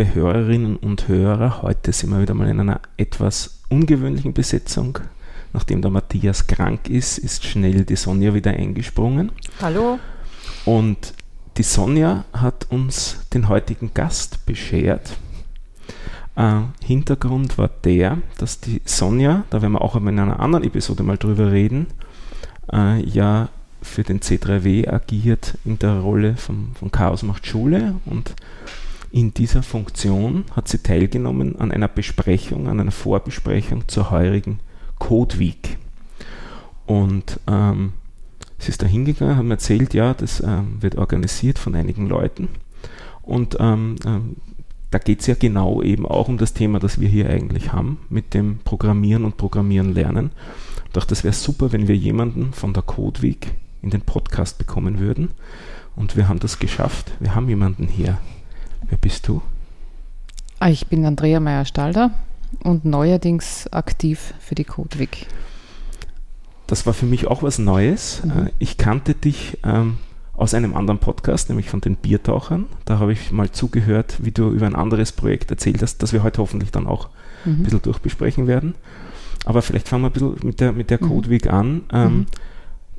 liebe Hörerinnen und Hörer. Heute sind wir wieder mal in einer etwas ungewöhnlichen Besetzung. Nachdem der Matthias krank ist, ist schnell die Sonja wieder eingesprungen. Hallo. Und die Sonja hat uns den heutigen Gast beschert. Äh, Hintergrund war der, dass die Sonja, da werden wir auch in einer anderen Episode mal drüber reden, äh, ja für den C3W agiert in der Rolle von, von Chaos macht Schule und in dieser Funktion hat sie teilgenommen an einer Besprechung, an einer Vorbesprechung zur heurigen Code Week. Und ähm, sie ist da hingegangen, hat mir erzählt, ja, das ähm, wird organisiert von einigen Leuten. Und ähm, ähm da geht es ja genau eben auch um das Thema, das wir hier eigentlich haben, mit dem Programmieren und Programmieren lernen. Dachte, das wäre super, wenn wir jemanden von der Code Week in den Podcast bekommen würden. Und wir haben das geschafft. Wir haben jemanden hier. Wer bist du? Ah, ich bin Andrea Meyer-Stalder und neuerdings aktiv für die CodeWig. Das war für mich auch was Neues. Mhm. Äh, ich kannte dich ähm, aus einem anderen Podcast, nämlich von den Biertauchern. Da habe ich mal zugehört, wie du über ein anderes Projekt erzählt hast, das wir heute hoffentlich dann auch mhm. ein bisschen durchbesprechen werden. Aber vielleicht fangen wir ein bisschen mit der, mit der mhm. CodeWeek an. Ähm, mhm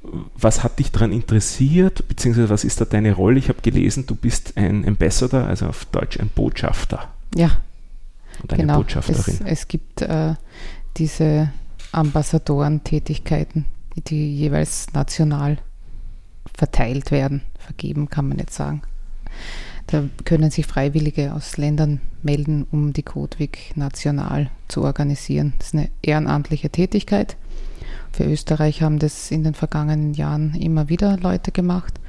was hat dich daran interessiert, beziehungsweise was ist da deine Rolle? Ich habe gelesen, du bist ein Ambassador, also auf Deutsch ein Botschafter. Ja. Und eine genau. Botschafterin. Es, es gibt äh, diese Ambassadorentätigkeiten, die jeweils national verteilt werden. Vergeben kann man jetzt sagen. Da können sich Freiwillige aus Ländern melden, um die Codewig national zu organisieren. Das ist eine ehrenamtliche Tätigkeit für Österreich haben das in den vergangenen Jahren immer wieder Leute gemacht,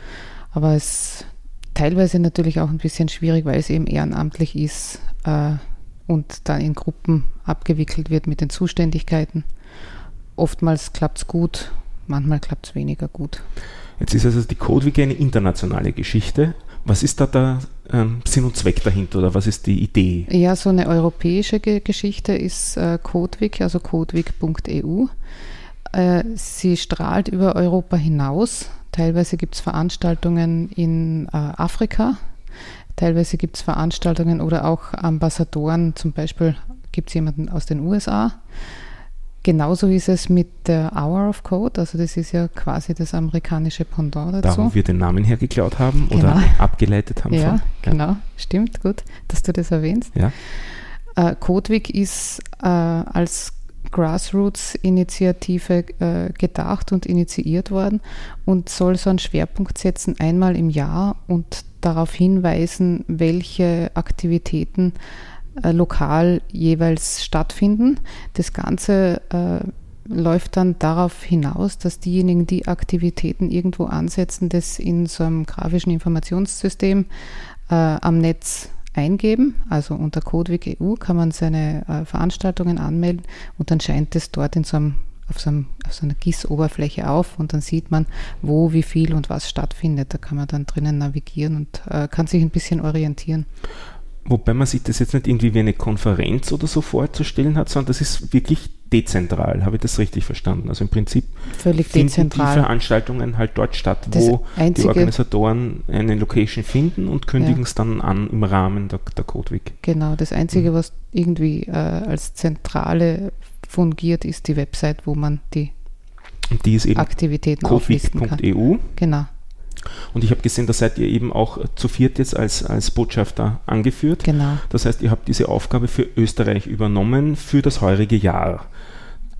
aber es ist teilweise natürlich auch ein bisschen schwierig, weil es eben ehrenamtlich ist äh, und dann in Gruppen abgewickelt wird mit den Zuständigkeiten. Oftmals klappt es gut, manchmal klappt es weniger gut. Jetzt ist also die CodeWiki eine internationale Geschichte. Was ist da der ähm, Sinn und Zweck dahinter oder was ist die Idee? Ja, so eine europäische Geschichte ist äh, CodeWiki, also codewiki.eu. Äh, sie strahlt über Europa hinaus. Teilweise gibt es Veranstaltungen in äh, Afrika, teilweise gibt es Veranstaltungen oder auch Ambassadoren, zum Beispiel gibt es jemanden aus den USA. Genauso ist es mit der Hour of Code, also das ist ja quasi das amerikanische Pendant dazu. Da, wo wir den Namen hergeklaut haben genau. oder abgeleitet haben. Ja, von. ja, genau, stimmt, gut, dass du das erwähnst. Ja. Äh, Codewig ist äh, als Grassroots-Initiative äh, gedacht und initiiert worden und soll so einen Schwerpunkt setzen, einmal im Jahr und darauf hinweisen, welche Aktivitäten äh, lokal jeweils stattfinden. Das Ganze äh, läuft dann darauf hinaus, dass diejenigen, die Aktivitäten irgendwo ansetzen, das in so einem grafischen Informationssystem äh, am Netz eingeben, also unter CodeWig EU kann man seine äh, Veranstaltungen anmelden und dann scheint es dort in so einem, auf, so einem, auf so einer GIS-Oberfläche auf und dann sieht man, wo, wie viel und was stattfindet. Da kann man dann drinnen navigieren und äh, kann sich ein bisschen orientieren. Wobei man sich das jetzt nicht irgendwie wie eine Konferenz oder so vorzustellen hat, sondern das ist wirklich dezentral. Habe ich das richtig verstanden? Also im Prinzip Völlig finden dezentral. die Veranstaltungen halt dort statt, wo die Organisatoren eine Location finden und kündigen ja. es dann an im Rahmen der, der Codeweek. Genau, das Einzige, mhm. was irgendwie äh, als Zentrale fungiert, ist die Website, wo man die, die ist eben Aktivitäten codeweek.eu. Genau. Und ich habe gesehen, da seid ihr eben auch zu viert jetzt als, als Botschafter angeführt. Genau. Das heißt, ihr habt diese Aufgabe für Österreich übernommen für das heurige Jahr.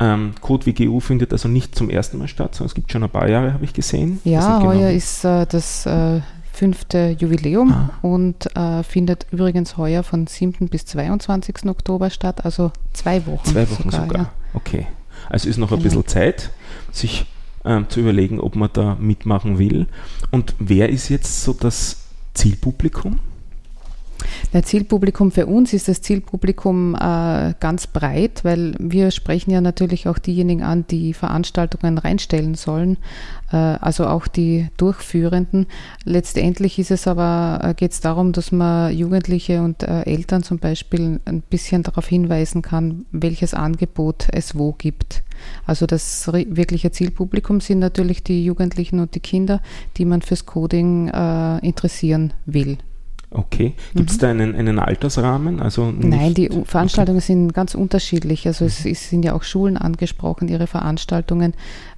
Ähm, Code WGU findet also nicht zum ersten Mal statt, sondern es gibt schon ein paar Jahre, habe ich gesehen. Ja, genau heuer ist äh, das äh, fünfte Jubiläum ah. und äh, findet übrigens heuer von 7. bis 22. Oktober statt, also zwei Wochen. Zwei Wochen sogar, sogar. Ja. okay. Also ist noch genau. ein bisschen Zeit, sich äh, zu überlegen, ob man da mitmachen will. Und wer ist jetzt so das Zielpublikum? Das Zielpublikum für uns ist das Zielpublikum äh, ganz breit, weil wir sprechen ja natürlich auch diejenigen an, die Veranstaltungen reinstellen sollen, äh, also auch die Durchführenden. Letztendlich ist es aber, äh, geht es darum, dass man Jugendliche und äh, Eltern zum Beispiel ein bisschen darauf hinweisen kann, welches Angebot es wo gibt. Also das wirkliche Zielpublikum sind natürlich die Jugendlichen und die Kinder, die man fürs Coding äh, interessieren will. Okay. Gibt es mhm. da einen, einen Altersrahmen? Also Nein, die Veranstaltungen okay. sind ganz unterschiedlich. Also es, es, sind ja auch Schulen angesprochen, ihre Veranstaltungen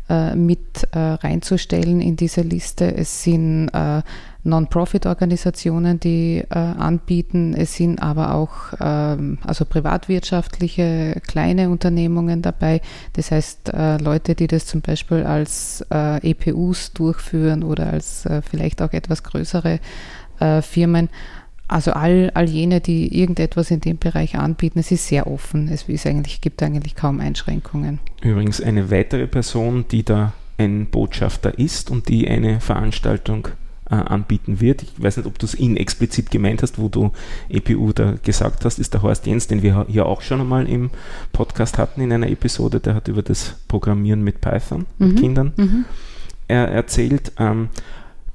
äh, mit äh, reinzustellen in diese Liste. Es sind äh, Non-Profit-Organisationen, die äh, anbieten. Es sind aber auch ähm, also privatwirtschaftliche kleine Unternehmungen dabei. Das heißt, äh, Leute, die das zum Beispiel als äh, EPUs durchführen oder als vielleicht auch etwas größere äh, Firmen. Also all, all jene, die irgendetwas in dem Bereich anbieten, es ist sehr offen. Es ist eigentlich, gibt eigentlich kaum Einschränkungen. Übrigens eine weitere Person, die da ein Botschafter ist und die eine Veranstaltung äh, anbieten wird. Ich weiß nicht, ob du es ihn explizit gemeint hast, wo du EPU da gesagt hast, ist der Horst Jens, den wir hier auch schon einmal im Podcast hatten in einer Episode, der hat über das Programmieren mit Python mhm. mit Kindern mhm. er erzählt. Ähm,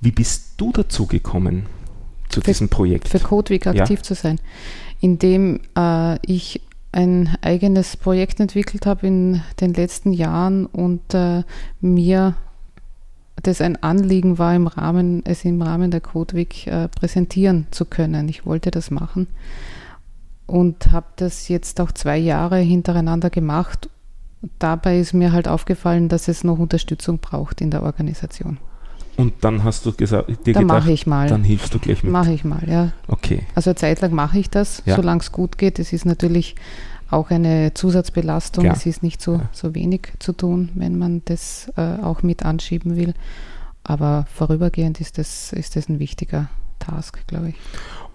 wie bist du dazu gekommen zu für, diesem Projekt? Für CodeWeek aktiv ja. zu sein, indem äh, ich ein eigenes Projekt entwickelt habe in den letzten Jahren und äh, mir das ein Anliegen war, im Rahmen, es im Rahmen der CodeWeek äh, präsentieren zu können. Ich wollte das machen und habe das jetzt auch zwei Jahre hintereinander gemacht. Dabei ist mir halt aufgefallen, dass es noch Unterstützung braucht in der Organisation. Und dann hast du gesagt, dir dann mache ich mal. Dann hilfst du gleich mit. Mache ich mal, ja. Okay. Also eine Zeit lang mache ich das, ja. solange es gut geht. Es ist natürlich auch eine Zusatzbelastung. Ja. Es ist nicht so, ja. so wenig zu tun, wenn man das äh, auch mit anschieben will. Aber vorübergehend ist das, ist das ein wichtiger Task, glaube ich.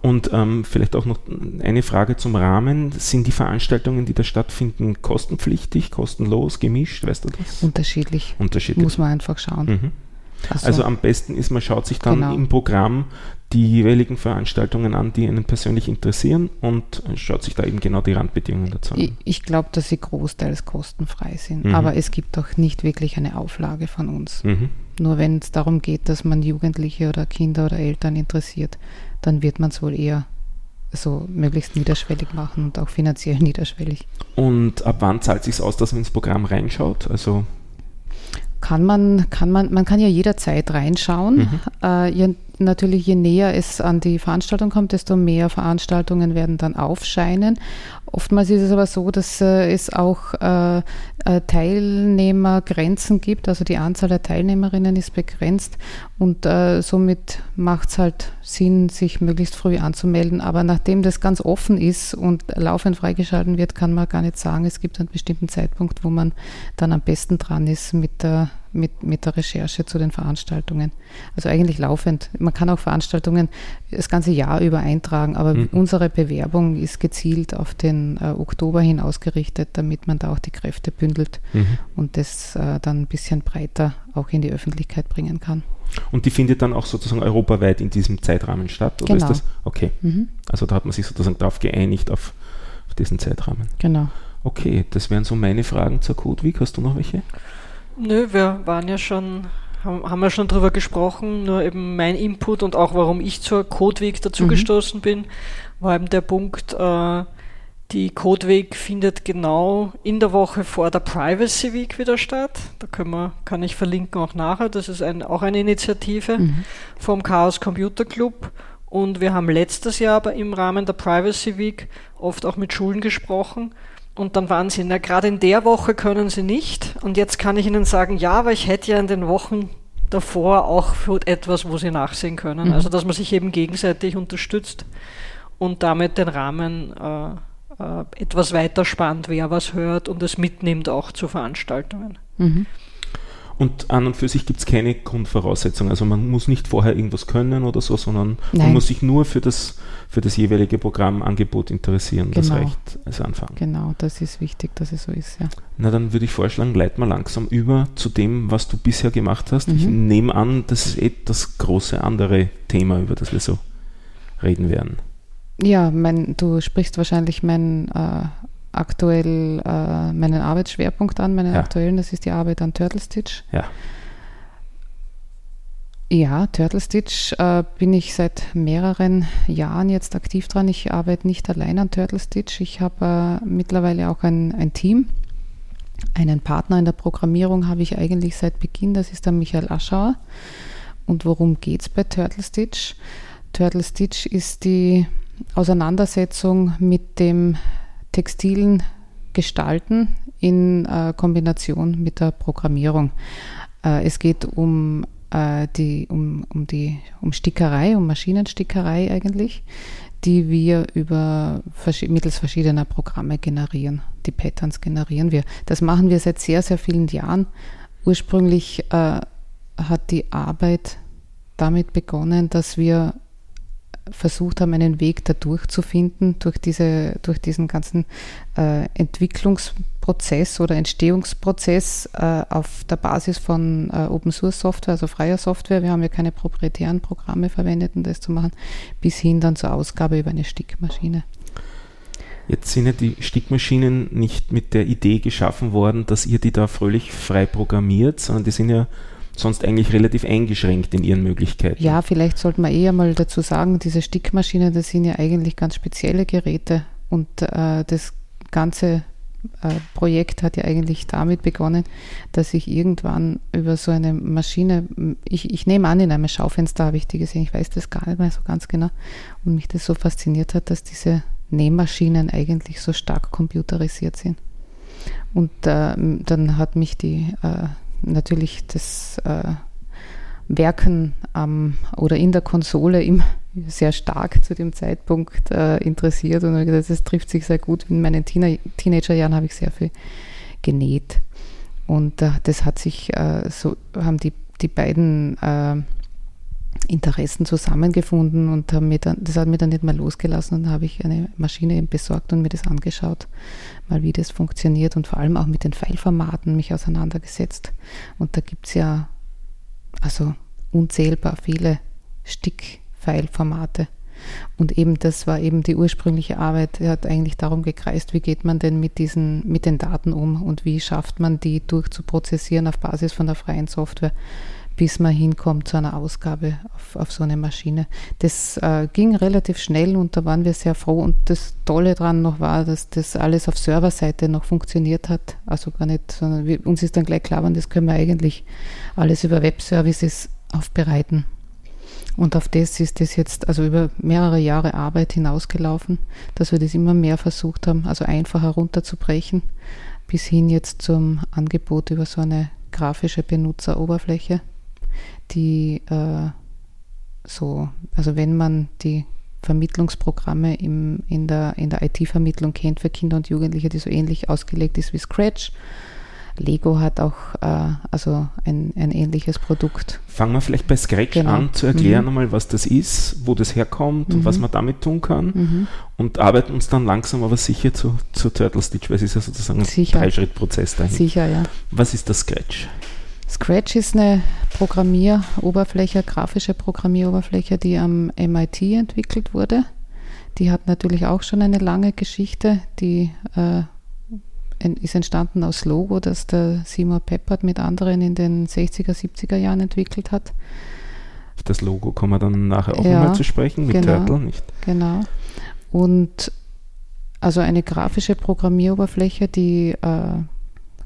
Und ähm, vielleicht auch noch eine Frage zum Rahmen. Sind die Veranstaltungen, die da stattfinden, kostenpflichtig, kostenlos, gemischt? Weißt du das? Unterschiedlich. Unterschiedlich. Muss man einfach schauen. Mhm. So. Also am besten ist, man schaut sich dann genau. im Programm die jeweiligen Veranstaltungen an, die einen persönlich interessieren und schaut sich da eben genau die Randbedingungen dazu an. Ich, ich glaube, dass sie großteils kostenfrei sind, mhm. aber es gibt auch nicht wirklich eine Auflage von uns. Mhm. Nur wenn es darum geht, dass man Jugendliche oder Kinder oder Eltern interessiert, dann wird man es wohl eher so möglichst niederschwellig machen und auch finanziell niederschwellig. Und ab wann zahlt es sich aus, dass man ins Programm reinschaut? Also kann man, kann man, man kann ja jederzeit reinschauen. Mhm. Äh, je, natürlich, je näher es an die Veranstaltung kommt, desto mehr Veranstaltungen werden dann aufscheinen. Oftmals ist es aber so, dass äh, es auch äh, äh, Teilnehmergrenzen gibt, also die Anzahl der Teilnehmerinnen ist begrenzt und somit macht es halt Sinn, sich möglichst früh anzumelden. Aber nachdem das ganz offen ist und laufend freigeschalten wird, kann man gar nicht sagen, es gibt einen bestimmten Zeitpunkt, wo man dann am besten dran ist mit der mit, mit der Recherche zu den Veranstaltungen. Also eigentlich laufend. Man kann auch Veranstaltungen das ganze Jahr über eintragen, aber mhm. unsere Bewerbung ist gezielt auf den äh, Oktober hin ausgerichtet, damit man da auch die Kräfte bündelt mhm. und das äh, dann ein bisschen breiter auch in die Öffentlichkeit bringen kann. Und die findet dann auch sozusagen europaweit in diesem Zeitrahmen statt? Oder genau. ist das? Okay. Mhm. Also da hat man sich sozusagen darauf geeinigt, auf, auf diesen Zeitrahmen. Genau. Okay, das wären so meine Fragen zur Code Week. Hast du noch welche? Nö, wir waren ja schon, haben, haben wir schon drüber gesprochen, nur eben mein Input und auch warum ich zur Codeweg dazugestoßen mhm. bin, war eben der Punkt, äh, die Codeweg findet genau in der Woche vor der Privacy Week wieder statt. Da können wir, kann ich verlinken auch nachher. Das ist ein, auch eine Initiative mhm. vom Chaos Computer Club. Und wir haben letztes Jahr aber im Rahmen der Privacy Week oft auch mit Schulen gesprochen und dann waren sie, na gerade in der Woche können sie nicht. Und jetzt kann ich ihnen sagen, ja, aber ich hätte ja in den Wochen davor auch für etwas, wo sie nachsehen können. Mhm. Also dass man sich eben gegenseitig unterstützt und damit den Rahmen äh, äh, etwas weiter spannt, wer was hört und es mitnimmt auch zu Veranstaltungen. Mhm. Und an und für sich gibt es keine Grundvoraussetzung. Also man muss nicht vorher irgendwas können oder so, sondern Nein. man muss sich nur für das, für das jeweilige Programmangebot interessieren. Genau. Das reicht als Anfang. Genau, das ist wichtig, dass es so ist, ja. Na, dann würde ich vorschlagen, leit mal langsam über zu dem, was du bisher gemacht hast. Mhm. Ich nehme an, das ist eh das große andere Thema, über das wir so reden werden. Ja, mein, du sprichst wahrscheinlich mein äh, aktuell äh, meinen Arbeitsschwerpunkt an, meinen ja. aktuellen, das ist die Arbeit an Turtle Stitch. Ja. Ja, Turtle Stitch äh, bin ich seit mehreren Jahren jetzt aktiv dran. Ich arbeite nicht allein an Turtle Stitch. Ich habe äh, mittlerweile auch ein, ein Team. Einen Partner in der Programmierung habe ich eigentlich seit Beginn, das ist der Michael Aschauer. Und worum geht es bei Turtle Stitch? Turtle Stitch ist die Auseinandersetzung mit dem textilen Gestalten in äh, Kombination mit der Programmierung. Äh, es geht um, äh, die, um, um, die, um Stickerei, um Maschinenstickerei eigentlich, die wir über mittels verschiedener Programme generieren. Die Patterns generieren wir. Das machen wir seit sehr, sehr vielen Jahren. Ursprünglich äh, hat die Arbeit damit begonnen, dass wir versucht haben, einen Weg dadurch zu finden, durch, diese, durch diesen ganzen äh, Entwicklungsprozess oder Entstehungsprozess äh, auf der Basis von äh, Open Source Software, also freier Software. Wir haben ja keine proprietären Programme verwendet, um das zu machen, bis hin dann zur Ausgabe über eine Stickmaschine. Jetzt sind ja die Stickmaschinen nicht mit der Idee geschaffen worden, dass ihr die da fröhlich frei programmiert, sondern die sind ja sonst eigentlich relativ eingeschränkt in ihren Möglichkeiten. Ja, vielleicht sollte man eher mal dazu sagen, diese Stickmaschinen, das sind ja eigentlich ganz spezielle Geräte und äh, das ganze äh, Projekt hat ja eigentlich damit begonnen, dass ich irgendwann über so eine Maschine, ich, ich nehme an, in einem Schaufenster habe ich die gesehen, ich weiß das gar nicht mehr so ganz genau, und mich das so fasziniert hat, dass diese Nähmaschinen eigentlich so stark computerisiert sind. Und äh, dann hat mich die äh, natürlich das äh, Werken ähm, oder in der Konsole im, sehr stark zu dem Zeitpunkt äh, interessiert und gesagt, das trifft sich sehr gut. In meinen Teenager Teenagerjahren habe ich sehr viel genäht und äh, das hat sich äh, so haben die, die beiden äh, Interessen zusammengefunden und haben mir dann, das hat mir dann nicht mehr losgelassen und habe ich eine Maschine besorgt und mir das angeschaut, mal wie das funktioniert und vor allem auch mit den Pfeilformaten mich auseinandergesetzt. Und da gibt es ja also unzählbar viele Stickpfeilformate. Und eben das war eben die ursprüngliche Arbeit. Er hat eigentlich darum gekreist, wie geht man denn mit diesen, mit den Daten um und wie schafft man die durchzuprozessieren auf Basis von der freien Software bis man hinkommt zu einer Ausgabe auf, auf so eine Maschine. Das äh, ging relativ schnell und da waren wir sehr froh. Und das Tolle daran noch war, dass das alles auf Serverseite noch funktioniert hat. Also gar nicht, sondern wir, uns ist dann gleich klar, das können wir eigentlich alles über Webservices aufbereiten. Und auf das ist das jetzt also über mehrere Jahre Arbeit hinausgelaufen, dass wir das immer mehr versucht haben, also einfacher runterzubrechen, bis hin jetzt zum Angebot über so eine grafische Benutzeroberfläche die äh, so, also wenn man die Vermittlungsprogramme im, in der, in der IT-Vermittlung kennt für Kinder und Jugendliche, die so ähnlich ausgelegt ist wie Scratch. Lego hat auch äh, also ein, ein ähnliches Produkt. Fangen wir vielleicht bei Scratch genau. an zu erklären mhm. einmal, was das ist, wo das herkommt mhm. und was man damit tun kann mhm. und arbeiten uns dann langsam aber sicher zu, zu Turtle Stitch, weil es ist ja sozusagen ein Dreischrittprozess dahin. Sicher, ja. Was ist das Scratch? Scratch ist eine Programmieroberfläche, grafische Programmieroberfläche, die am MIT entwickelt wurde. Die hat natürlich auch schon eine lange Geschichte. Die äh, ist entstanden aus Logo, das der Seymour Peppard mit anderen in den 60er, 70er Jahren entwickelt hat. Auf das Logo kommen wir dann nachher auch ja, nochmal zu sprechen, mit genau, Turtle, nicht? Genau. Und also eine grafische Programmieroberfläche, die äh,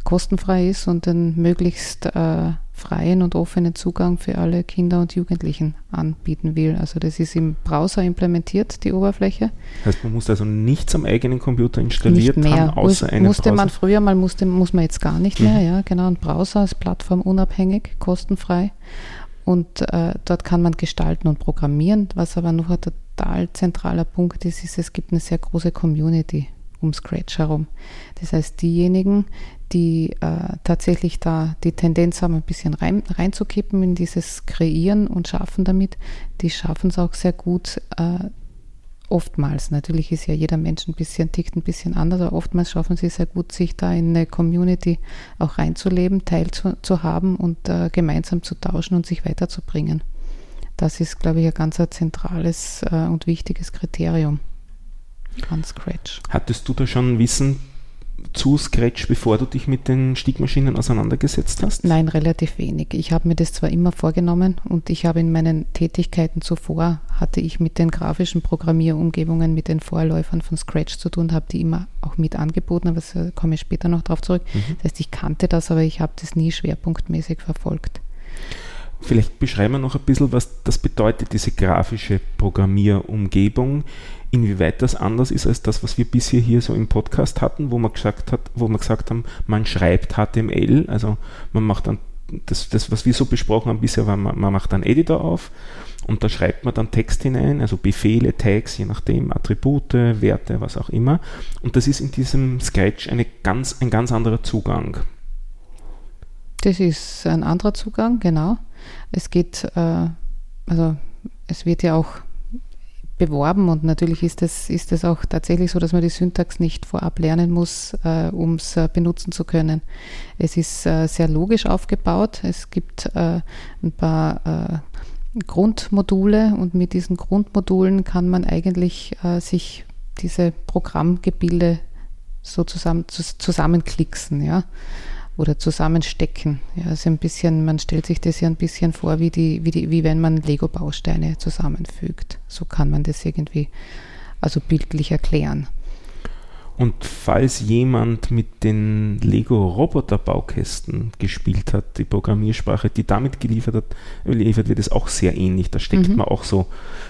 kostenfrei ist und den möglichst äh, freien und offenen Zugang für alle Kinder und Jugendlichen anbieten will. Also das ist im Browser implementiert, die Oberfläche. Heißt, man muss also nichts am eigenen Computer installiert nicht mehr. haben, außer einem Musste Browser. man früher mal, musste, muss man jetzt gar nicht mehr, mhm. ja, genau. Ein Browser ist plattformunabhängig, kostenfrei. Und äh, dort kann man gestalten und programmieren. Was aber noch ein total zentraler Punkt ist, ist, es gibt eine sehr große Community um Scratch herum. Das heißt, diejenigen, die äh, tatsächlich da die Tendenz haben, ein bisschen rein, reinzukippen in dieses Kreieren und Schaffen damit, die schaffen es auch sehr gut. Äh, oftmals, natürlich ist ja jeder Mensch ein bisschen, tickt ein bisschen anders, aber oftmals schaffen sie sehr gut, sich da in eine Community auch reinzuleben, teilzuhaben und äh, gemeinsam zu tauschen und sich weiterzubringen. Das ist, glaube ich, ein ganz zentrales äh, und wichtiges Kriterium an Scratch. Hattest du da schon Wissen zu Scratch, bevor du dich mit den Stickmaschinen auseinandergesetzt hast? Nein, relativ wenig. Ich habe mir das zwar immer vorgenommen und ich habe in meinen Tätigkeiten zuvor, hatte ich mit den grafischen Programmierumgebungen, mit den Vorläufern von Scratch zu tun, habe die immer auch mit angeboten, aber da komme ich später noch darauf zurück. Mhm. Das heißt, ich kannte das, aber ich habe das nie schwerpunktmäßig verfolgt. Vielleicht beschreiben wir noch ein bisschen, was das bedeutet, diese grafische Programmierumgebung, inwieweit das anders ist als das, was wir bisher hier so im Podcast hatten, wo man gesagt hat, wo wir gesagt haben, man schreibt HTML, also man macht dann das, das was wir so besprochen haben bisher, war, man, man macht einen Editor auf und da schreibt man dann Text hinein, also Befehle, Tags, je nachdem, Attribute, Werte, was auch immer. Und das ist in diesem Sketch eine ganz, ein ganz anderer Zugang. Das ist ein anderer Zugang, genau. Es geht, äh, also es wird ja auch beworben und natürlich ist es ist auch tatsächlich so, dass man die Syntax nicht vorab lernen muss, äh, um es äh, benutzen zu können. Es ist äh, sehr logisch aufgebaut. Es gibt äh, ein paar äh, Grundmodule und mit diesen Grundmodulen kann man eigentlich äh, sich diese Programmgebilde so zusammen, zusammenklicksen, ja oder zusammenstecken. Ja, also ein bisschen, man stellt sich das ja ein bisschen vor, wie, die, wie, die, wie wenn man Lego-Bausteine zusammenfügt. So kann man das irgendwie also bildlich erklären. Und falls jemand mit den Lego-Roboter-Baukästen gespielt hat, die Programmiersprache, die damit geliefert, hat, geliefert wird, ist auch sehr ähnlich. Da steckt mhm. man auch so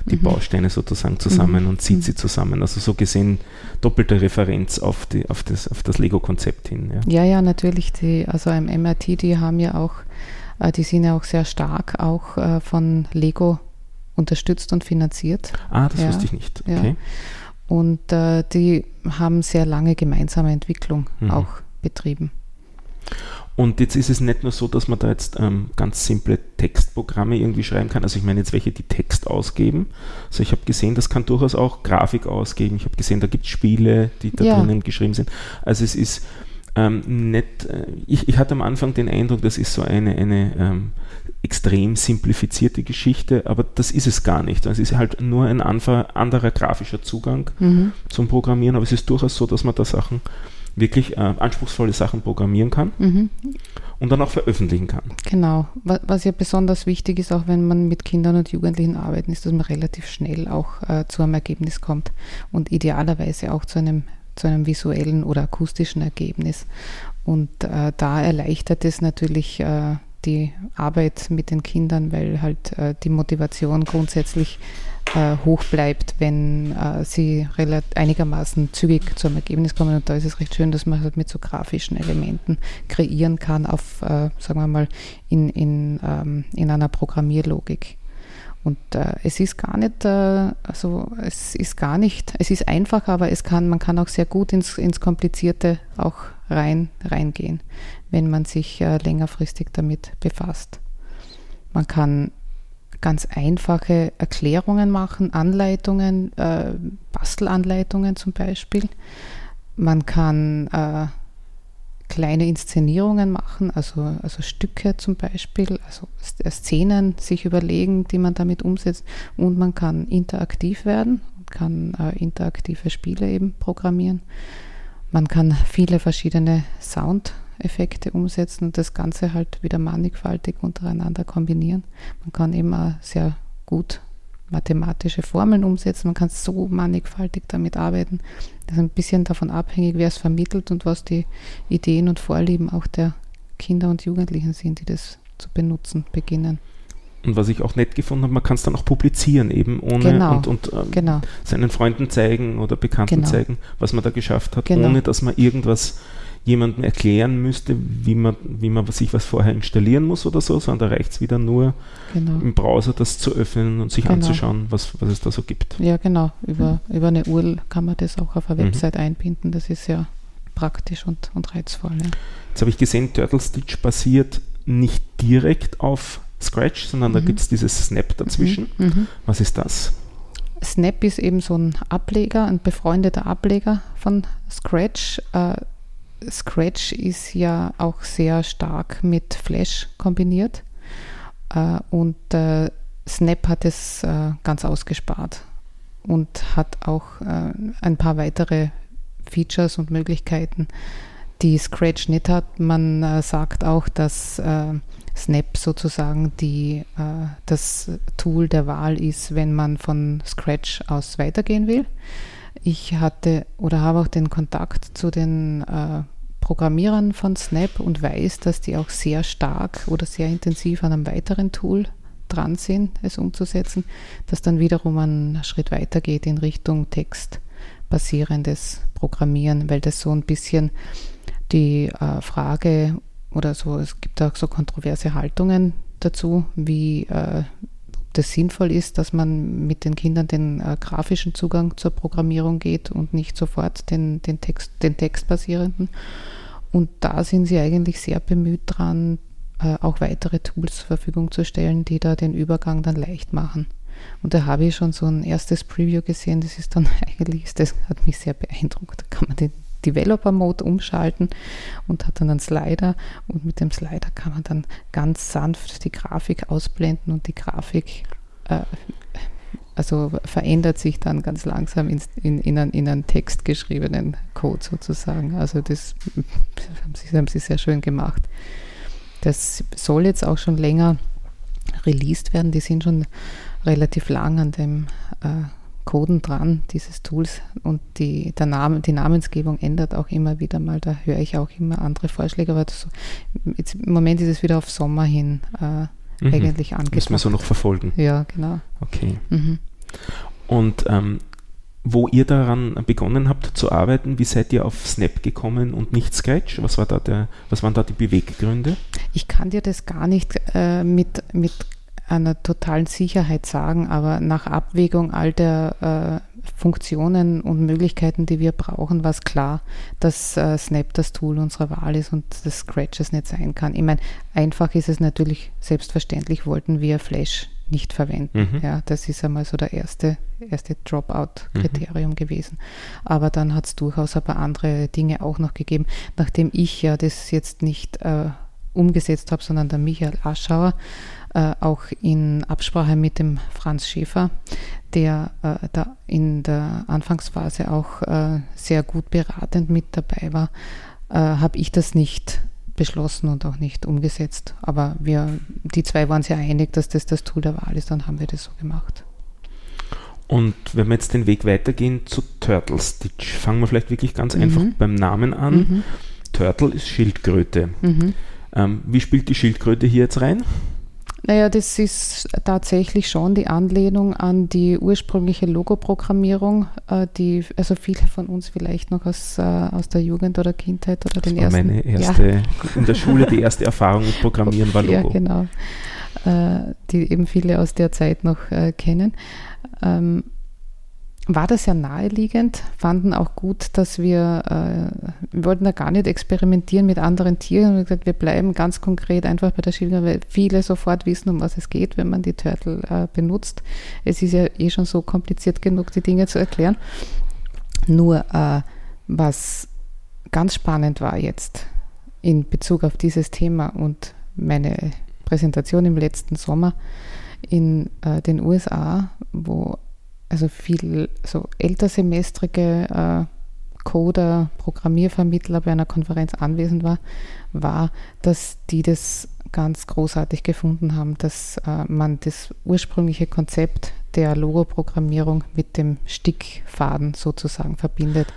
die mhm. Bausteine sozusagen zusammen mhm. und zieht sie mhm. zusammen. Also so gesehen doppelte Referenz auf, die, auf das, auf das Lego-Konzept hin. Ja. ja, ja, natürlich. Die, also im MRT, die haben ja auch, äh, die sind ja auch sehr stark auch äh, von Lego unterstützt und finanziert. Ah, das ja. wusste ich nicht. Okay. Ja. Und äh, die haben sehr lange gemeinsame Entwicklung mhm. auch betrieben. Und jetzt ist es nicht nur so, dass man da jetzt ähm, ganz simple Textprogramme irgendwie schreiben kann. Also ich meine jetzt welche, die Text ausgeben. Also ich habe gesehen, das kann durchaus auch Grafik ausgeben. Ich habe gesehen, da gibt es Spiele, die da ja. drinnen geschrieben sind. Also es ist ähm, nicht, äh, ich, ich, hatte am Anfang den Eindruck, das ist so eine, eine ähm, extrem simplifizierte Geschichte, aber das ist es gar nicht. Also es ist halt nur ein anderer grafischer Zugang mhm. zum Programmieren, aber es ist durchaus so, dass man da Sachen, wirklich äh, anspruchsvolle Sachen programmieren kann mhm. und dann auch veröffentlichen kann. Genau. Was ja besonders wichtig ist, auch wenn man mit Kindern und Jugendlichen arbeitet, ist, dass man relativ schnell auch äh, zu einem Ergebnis kommt und idealerweise auch zu einem zu einem visuellen oder akustischen Ergebnis. Und äh, da erleichtert es natürlich äh, die Arbeit mit den Kindern, weil halt äh, die Motivation grundsätzlich äh, hoch bleibt, wenn äh, sie einigermaßen zügig zum Ergebnis kommen. Und da ist es recht schön, dass man halt mit so grafischen Elementen kreieren kann, auf, äh, sagen wir mal, in, in, ähm, in einer Programmierlogik. Und äh, es ist gar nicht, äh, also es ist gar nicht, es ist einfach, aber es kann, man kann auch sehr gut ins, ins Komplizierte auch rein, reingehen, wenn man sich äh, längerfristig damit befasst. Man kann ganz einfache Erklärungen machen, Anleitungen, äh, Bastelanleitungen zum Beispiel. Man kann äh, kleine Inszenierungen machen, also, also Stücke zum Beispiel, also Szenen sich überlegen, die man damit umsetzt. Und man kann interaktiv werden, kann äh, interaktive Spiele eben programmieren. Man kann viele verschiedene Soundeffekte umsetzen und das Ganze halt wieder mannigfaltig untereinander kombinieren. Man kann eben auch sehr gut mathematische Formeln umsetzen. Man kann so mannigfaltig damit arbeiten. Das ist ein bisschen davon abhängig, wer es vermittelt und was die Ideen und Vorlieben auch der Kinder und Jugendlichen sind, die das zu benutzen beginnen. Und was ich auch nett gefunden habe, man kann es dann auch publizieren, eben ohne genau, und, und ähm, genau. seinen Freunden zeigen oder Bekannten genau. zeigen, was man da geschafft hat, genau. ohne dass man irgendwas jemandem erklären müsste, wie man, wie man sich was vorher installieren muss oder so, sondern da reicht es wieder nur genau. im Browser das zu öffnen und sich genau. anzuschauen, was, was es da so gibt. Ja, genau. Über, mhm. über eine URL kann man das auch auf eine mhm. Website mhm. einbinden. Das ist ja praktisch und, und reizvoll. Ja. Jetzt habe ich gesehen, Turtle Stitch basiert nicht direkt auf Scratch, sondern mhm. da gibt es dieses Snap dazwischen. Mhm. Mhm. Was ist das? Snap ist eben so ein Ableger, ein befreundeter Ableger von Scratch. Äh, Scratch ist ja auch sehr stark mit Flash kombiniert äh, und äh, Snap hat es äh, ganz ausgespart und hat auch äh, ein paar weitere Features und Möglichkeiten, die Scratch nicht hat. Man äh, sagt auch, dass äh, Snap sozusagen die, das Tool der Wahl ist, wenn man von Scratch aus weitergehen will. Ich hatte oder habe auch den Kontakt zu den äh, Programmierern von Snap und weiß, dass die auch sehr stark oder sehr intensiv an einem weiteren Tool dran sind, es umzusetzen, das dann wiederum einen Schritt weiter geht in Richtung textbasierendes Programmieren, weil das so ein bisschen die äh, Frage oder so, es gibt auch so kontroverse Haltungen dazu, wie äh, das sinnvoll ist, dass man mit den Kindern den äh, grafischen Zugang zur Programmierung geht und nicht sofort den, den, Text, den textbasierenden. Und da sind sie eigentlich sehr bemüht dran, äh, auch weitere Tools zur Verfügung zu stellen, die da den Übergang dann leicht machen. Und da habe ich schon so ein erstes Preview gesehen, das ist dann eigentlich, das hat mich sehr beeindruckt. Da kann man den Developer-Mode umschalten und hat dann einen Slider und mit dem Slider kann man dann ganz sanft die Grafik ausblenden und die Grafik äh, also verändert sich dann ganz langsam in, in, in, einen, in einen textgeschriebenen Code sozusagen. Also das haben sie, haben sie sehr schön gemacht. Das soll jetzt auch schon länger released werden. Die sind schon relativ lang an dem äh, Coden dran, dieses Tools. Und die, der Name, die Namensgebung ändert auch immer wieder mal. Da höre ich auch immer andere Vorschläge. Aber das, jetzt, im Moment ist es wieder auf Sommer hin äh, mhm. eigentlich angekommen. Müssen wir so noch verfolgen. Ja, genau. Okay. Mhm. Und ähm, wo ihr daran begonnen habt zu arbeiten, wie seid ihr auf Snap gekommen und nicht Sketch? Was, war da der, was waren da die Beweggründe? Ich kann dir das gar nicht äh, mit, mit einer totalen Sicherheit sagen, aber nach Abwägung all der äh, Funktionen und Möglichkeiten, die wir brauchen, war es klar, dass äh, Snap das Tool unserer Wahl ist und das Scratch es nicht sein kann. Ich meine, einfach ist es natürlich, selbstverständlich wollten wir Flash nicht verwenden. Mhm. Ja, das ist einmal so der erste, erste Dropout-Kriterium mhm. gewesen. Aber dann hat es durchaus ein paar andere Dinge auch noch gegeben, nachdem ich ja das jetzt nicht äh, umgesetzt habe, sondern der Michael Aschauer, äh, auch in Absprache mit dem Franz Schäfer, der äh, da in der Anfangsphase auch äh, sehr gut beratend mit dabei war, äh, habe ich das nicht beschlossen und auch nicht umgesetzt. Aber wir, die zwei waren sehr einig, dass das das Tool der Wahl ist, dann haben wir das so gemacht. Und wenn wir jetzt den Weg weitergehen zu Turtle Stitch, fangen wir vielleicht wirklich ganz mhm. einfach beim Namen an. Mhm. Turtle ist Schildkröte. Mhm. Ähm, wie spielt die Schildkröte hier jetzt rein? Naja, das ist tatsächlich schon die Anlehnung an die ursprüngliche Logoprogrammierung, äh, die also viele von uns vielleicht noch aus, äh, aus der Jugend oder Kindheit oder das den war ersten. Meine erste, ja. in der Schule die erste Erfahrung mit Programmieren war Logo. Ja, genau. Äh, die eben viele aus der Zeit noch kennen. War das ja naheliegend, fanden auch gut, dass wir, äh, wir wollten da gar nicht experimentieren mit anderen Tieren und gesagt, wir bleiben ganz konkret einfach bei der Schilder, weil viele sofort wissen, um was es geht, wenn man die Turtle äh, benutzt. Es ist ja eh schon so kompliziert genug, die Dinge zu erklären. Nur äh, was ganz spannend war jetzt in Bezug auf dieses Thema und meine Präsentation im letzten Sommer in äh, den USA, wo also viel so ältersemestrige äh, Coder, Programmiervermittler bei einer Konferenz anwesend war, war, dass die das ganz großartig gefunden haben, dass äh, man das ursprüngliche Konzept der Logo-Programmierung mit dem Stickfaden sozusagen verbindet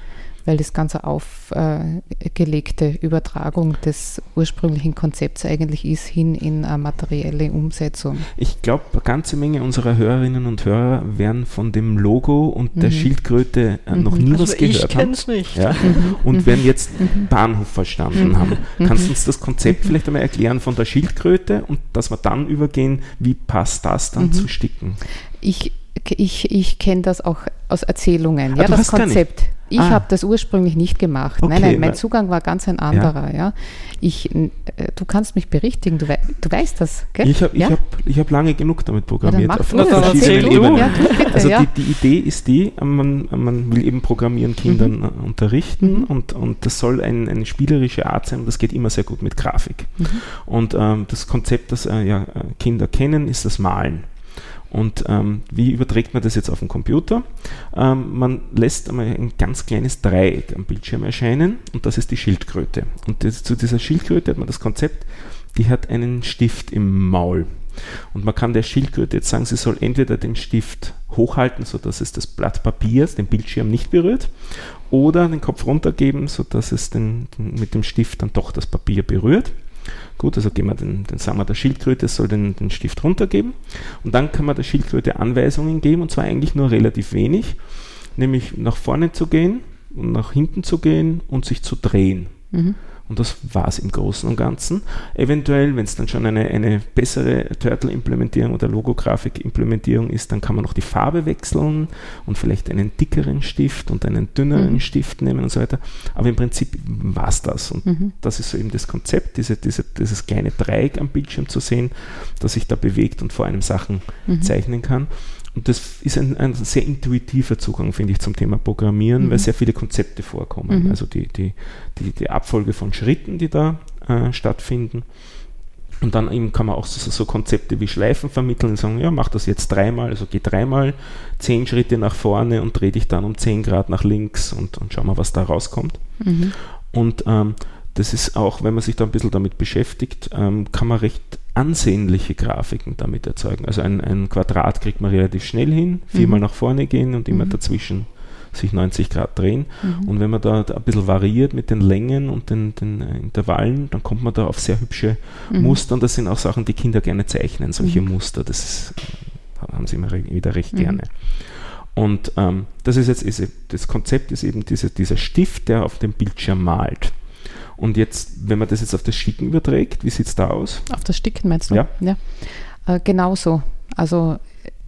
weil das ganze aufgelegte Übertragung des ursprünglichen Konzepts eigentlich ist hin in eine materielle Umsetzung. Ich glaube, eine ganze Menge unserer Hörerinnen und Hörer werden von dem Logo und der mhm. Schildkröte äh, noch nie also was gehört ich haben. Ich nicht. Ja? Mhm. Und mhm. werden jetzt mhm. Bahnhof verstanden mhm. haben. Kannst du uns das Konzept vielleicht einmal erklären von der Schildkröte und dass wir dann übergehen, wie passt das dann zu Sticken? Ich ich, ich kenne das auch aus Erzählungen, ah, ja, das Konzept. Ich ah. habe das ursprünglich nicht gemacht. Okay, nein, nein, mein Zugang war ganz ein anderer. Ja. ja. Ich, äh, du kannst mich berichtigen, du, wei du weißt das, gell? Ich habe ja? hab, hab lange genug damit programmiert. Ja, auf verschiedenen Ebenen. Ja, bitte, also die, die, Idee ist die, man, man will eben Programmieren Kindern mhm. Äh, unterrichten mhm. und, und das soll ein, eine spielerische Art sein und das geht immer sehr gut mit Grafik. Mhm. Und ähm, das Konzept, das äh, ja, Kinder kennen, ist das Malen. Und ähm, wie überträgt man das jetzt auf den Computer? Ähm, man lässt einmal ein ganz kleines Dreieck am Bildschirm erscheinen und das ist die Schildkröte. Und das, zu dieser Schildkröte hat man das Konzept, die hat einen Stift im Maul. Und man kann der Schildkröte jetzt sagen, sie soll entweder den Stift hochhalten, sodass es das Blatt Papiers, den Bildschirm nicht berührt, oder den Kopf runtergeben, sodass es den, den, mit dem Stift dann doch das Papier berührt. Gut, also geben wir den, den sagen wir der Schildkröte soll den, den Stift runtergeben und dann kann man der Schildkröte Anweisungen geben und zwar eigentlich nur relativ wenig, nämlich nach vorne zu gehen und nach hinten zu gehen und sich zu drehen. Mhm. Und das war es im Großen und Ganzen. Eventuell, wenn es dann schon eine, eine bessere Turtle-Implementierung oder Logografik-Implementierung ist, dann kann man noch die Farbe wechseln und vielleicht einen dickeren Stift und einen dünneren mhm. Stift nehmen und so weiter. Aber im Prinzip war es das. Und mhm. das ist so eben das Konzept, diese, diese, dieses kleine Dreieck am Bildschirm zu sehen, das sich da bewegt und vor einem Sachen mhm. zeichnen kann. Und das ist ein, ein, sehr intuitiver Zugang, finde ich, zum Thema Programmieren, mhm. weil sehr viele Konzepte vorkommen. Mhm. Also die, die, die, die, Abfolge von Schritten, die da äh, stattfinden. Und dann eben kann man auch so, so, Konzepte wie Schleifen vermitteln und sagen, ja, mach das jetzt dreimal, also geh dreimal zehn Schritte nach vorne und dreh dich dann um zehn Grad nach links und, und schau mal, was da rauskommt. Mhm. Und ähm, das ist auch, wenn man sich da ein bisschen damit beschäftigt, ähm, kann man recht ansehnliche Grafiken damit erzeugen. Also ein, ein Quadrat kriegt man relativ schnell hin, viermal mhm. nach vorne gehen und immer mhm. dazwischen sich 90 Grad drehen. Mhm. Und wenn man da, ein bisschen variiert mit den Längen und den, den äh, Intervallen, dann kommt man da auf sehr hübsche mhm. Muster. Und das sind auch Sachen, die Kinder gerne zeichnen, solche mhm. Muster. Das ist, äh, haben sie immer wieder recht gerne. Und ähm, das ist jetzt, ist, das Konzept ist eben diese, dieser Stift, der auf dem Bildschirm malt. Und jetzt, wenn man das jetzt auf das Sticken überträgt, wie sieht es da aus? Auf das Sticken meinst du? Ja. ja. Äh, genauso. Also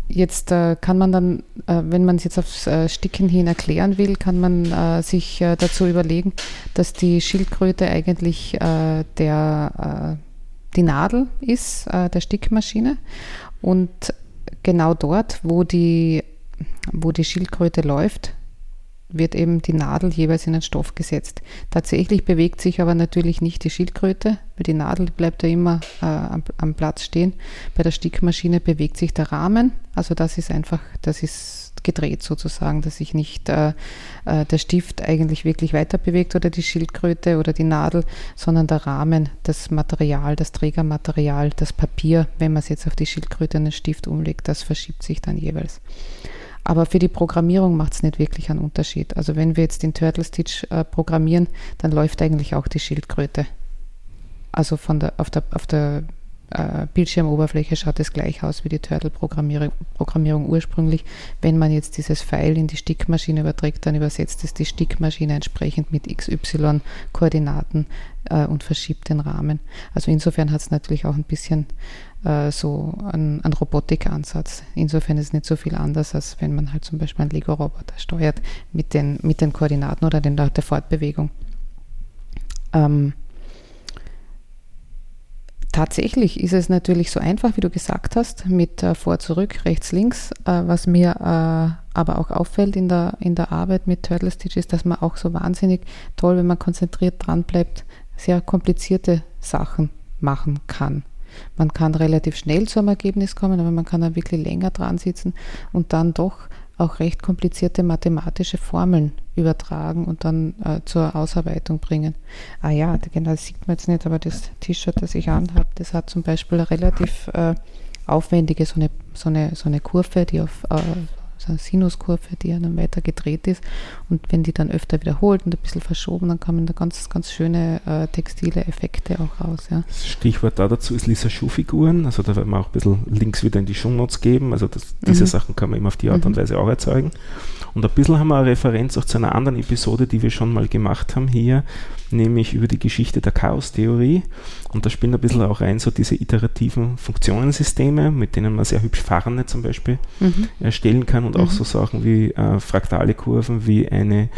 jetzt äh, kann man dann, äh, wenn man es jetzt aufs äh, Sticken hin erklären will, kann man äh, sich äh, dazu überlegen, dass die Schildkröte eigentlich der, die Nadel ist der Stickmaschine. Und genau dort, wo die, wo die Schildkröte läuft, wird eben die Nadel jeweils in den Stoff gesetzt. Tatsächlich bewegt sich aber natürlich nicht die Schildkröte, weil die Nadel bleibt ja immer äh, am, am, Platz stehen. Bei der Stickmaschine bewegt sich der Rahmen. Also das ist einfach, das ist gedreht sozusagen, dass sich nicht äh, äh, der Stift eigentlich wirklich weiter bewegt oder die Schildkröte oder die Nadel, sondern der Rahmen, das Material, das Trägermaterial, das Papier, wenn man es jetzt auf die Schildkröte den Stift umlegt, das verschiebt sich dann jeweils. Aber für die Programmierung macht es nicht wirklich einen Unterschied. Also wenn wir jetzt den Turtle Stitch äh, programmieren, dann läuft eigentlich auch die Schildkröte. Also von der, auf der, auf der äh, Bildschirmoberfläche schaut es gleich aus wie die Turtle-Programmierung Programmierung ursprünglich. Wenn man jetzt dieses File in die Stickmaschine überträgt, dann übersetzt es die Stickmaschine entsprechend mit XY-Koordinaten äh, und verschiebt den Rahmen. Also insofern hat es natürlich auch ein bisschen äh, so einen, einen Robotikansatz. Insofern ist es nicht so viel anders, als wenn man halt zum Beispiel einen Lego-Roboter steuert mit den, mit den Koordinaten oder den, der Fortbewegung. Ähm, Tatsächlich ist es natürlich so einfach, wie du gesagt hast, mit äh, vor, zurück, rechts, links. Äh, was mir äh, aber auch auffällt in der, in der Arbeit mit Turtle Stitch ist, dass man auch so wahnsinnig toll, wenn man konzentriert dran bleibt, sehr komplizierte Sachen machen kann. Man kann relativ schnell zu einem Ergebnis kommen, aber man kann da wirklich länger dran sitzen und dann doch auch recht komplizierte mathematische Formeln übertragen und dann äh, zur Ausarbeitung bringen. Ah ja, genau, das sieht man jetzt nicht, aber das T-Shirt, das ich anhabe, das hat zum Beispiel eine relativ äh, aufwendige, so eine, so, eine, so eine Kurve, die auf äh, so eine Sinuskurve, die ja dann weiter gedreht ist. Und wenn die dann öfter wiederholt und ein bisschen verschoben, dann kommen da ganz, ganz schöne äh, textile Effekte auch raus. Ja. Stichwort da dazu ist Lisa Schuhfiguren. Also da werden wir auch ein bisschen Links wieder in die Shownotes geben. Also das, diese mhm. Sachen kann man immer auf die Art und mhm. Weise auch erzeugen. Und ein bisschen haben wir eine Referenz auch zu einer anderen Episode, die wir schon mal gemacht haben hier, nämlich über die Geschichte der Chaostheorie. Und da spielen ein bisschen auch rein so diese iterativen Funktionensysteme, mit denen man sehr hübsch Farne zum Beispiel mhm. erstellen kann und mhm. auch so Sachen wie äh, fraktale Kurven, wie eine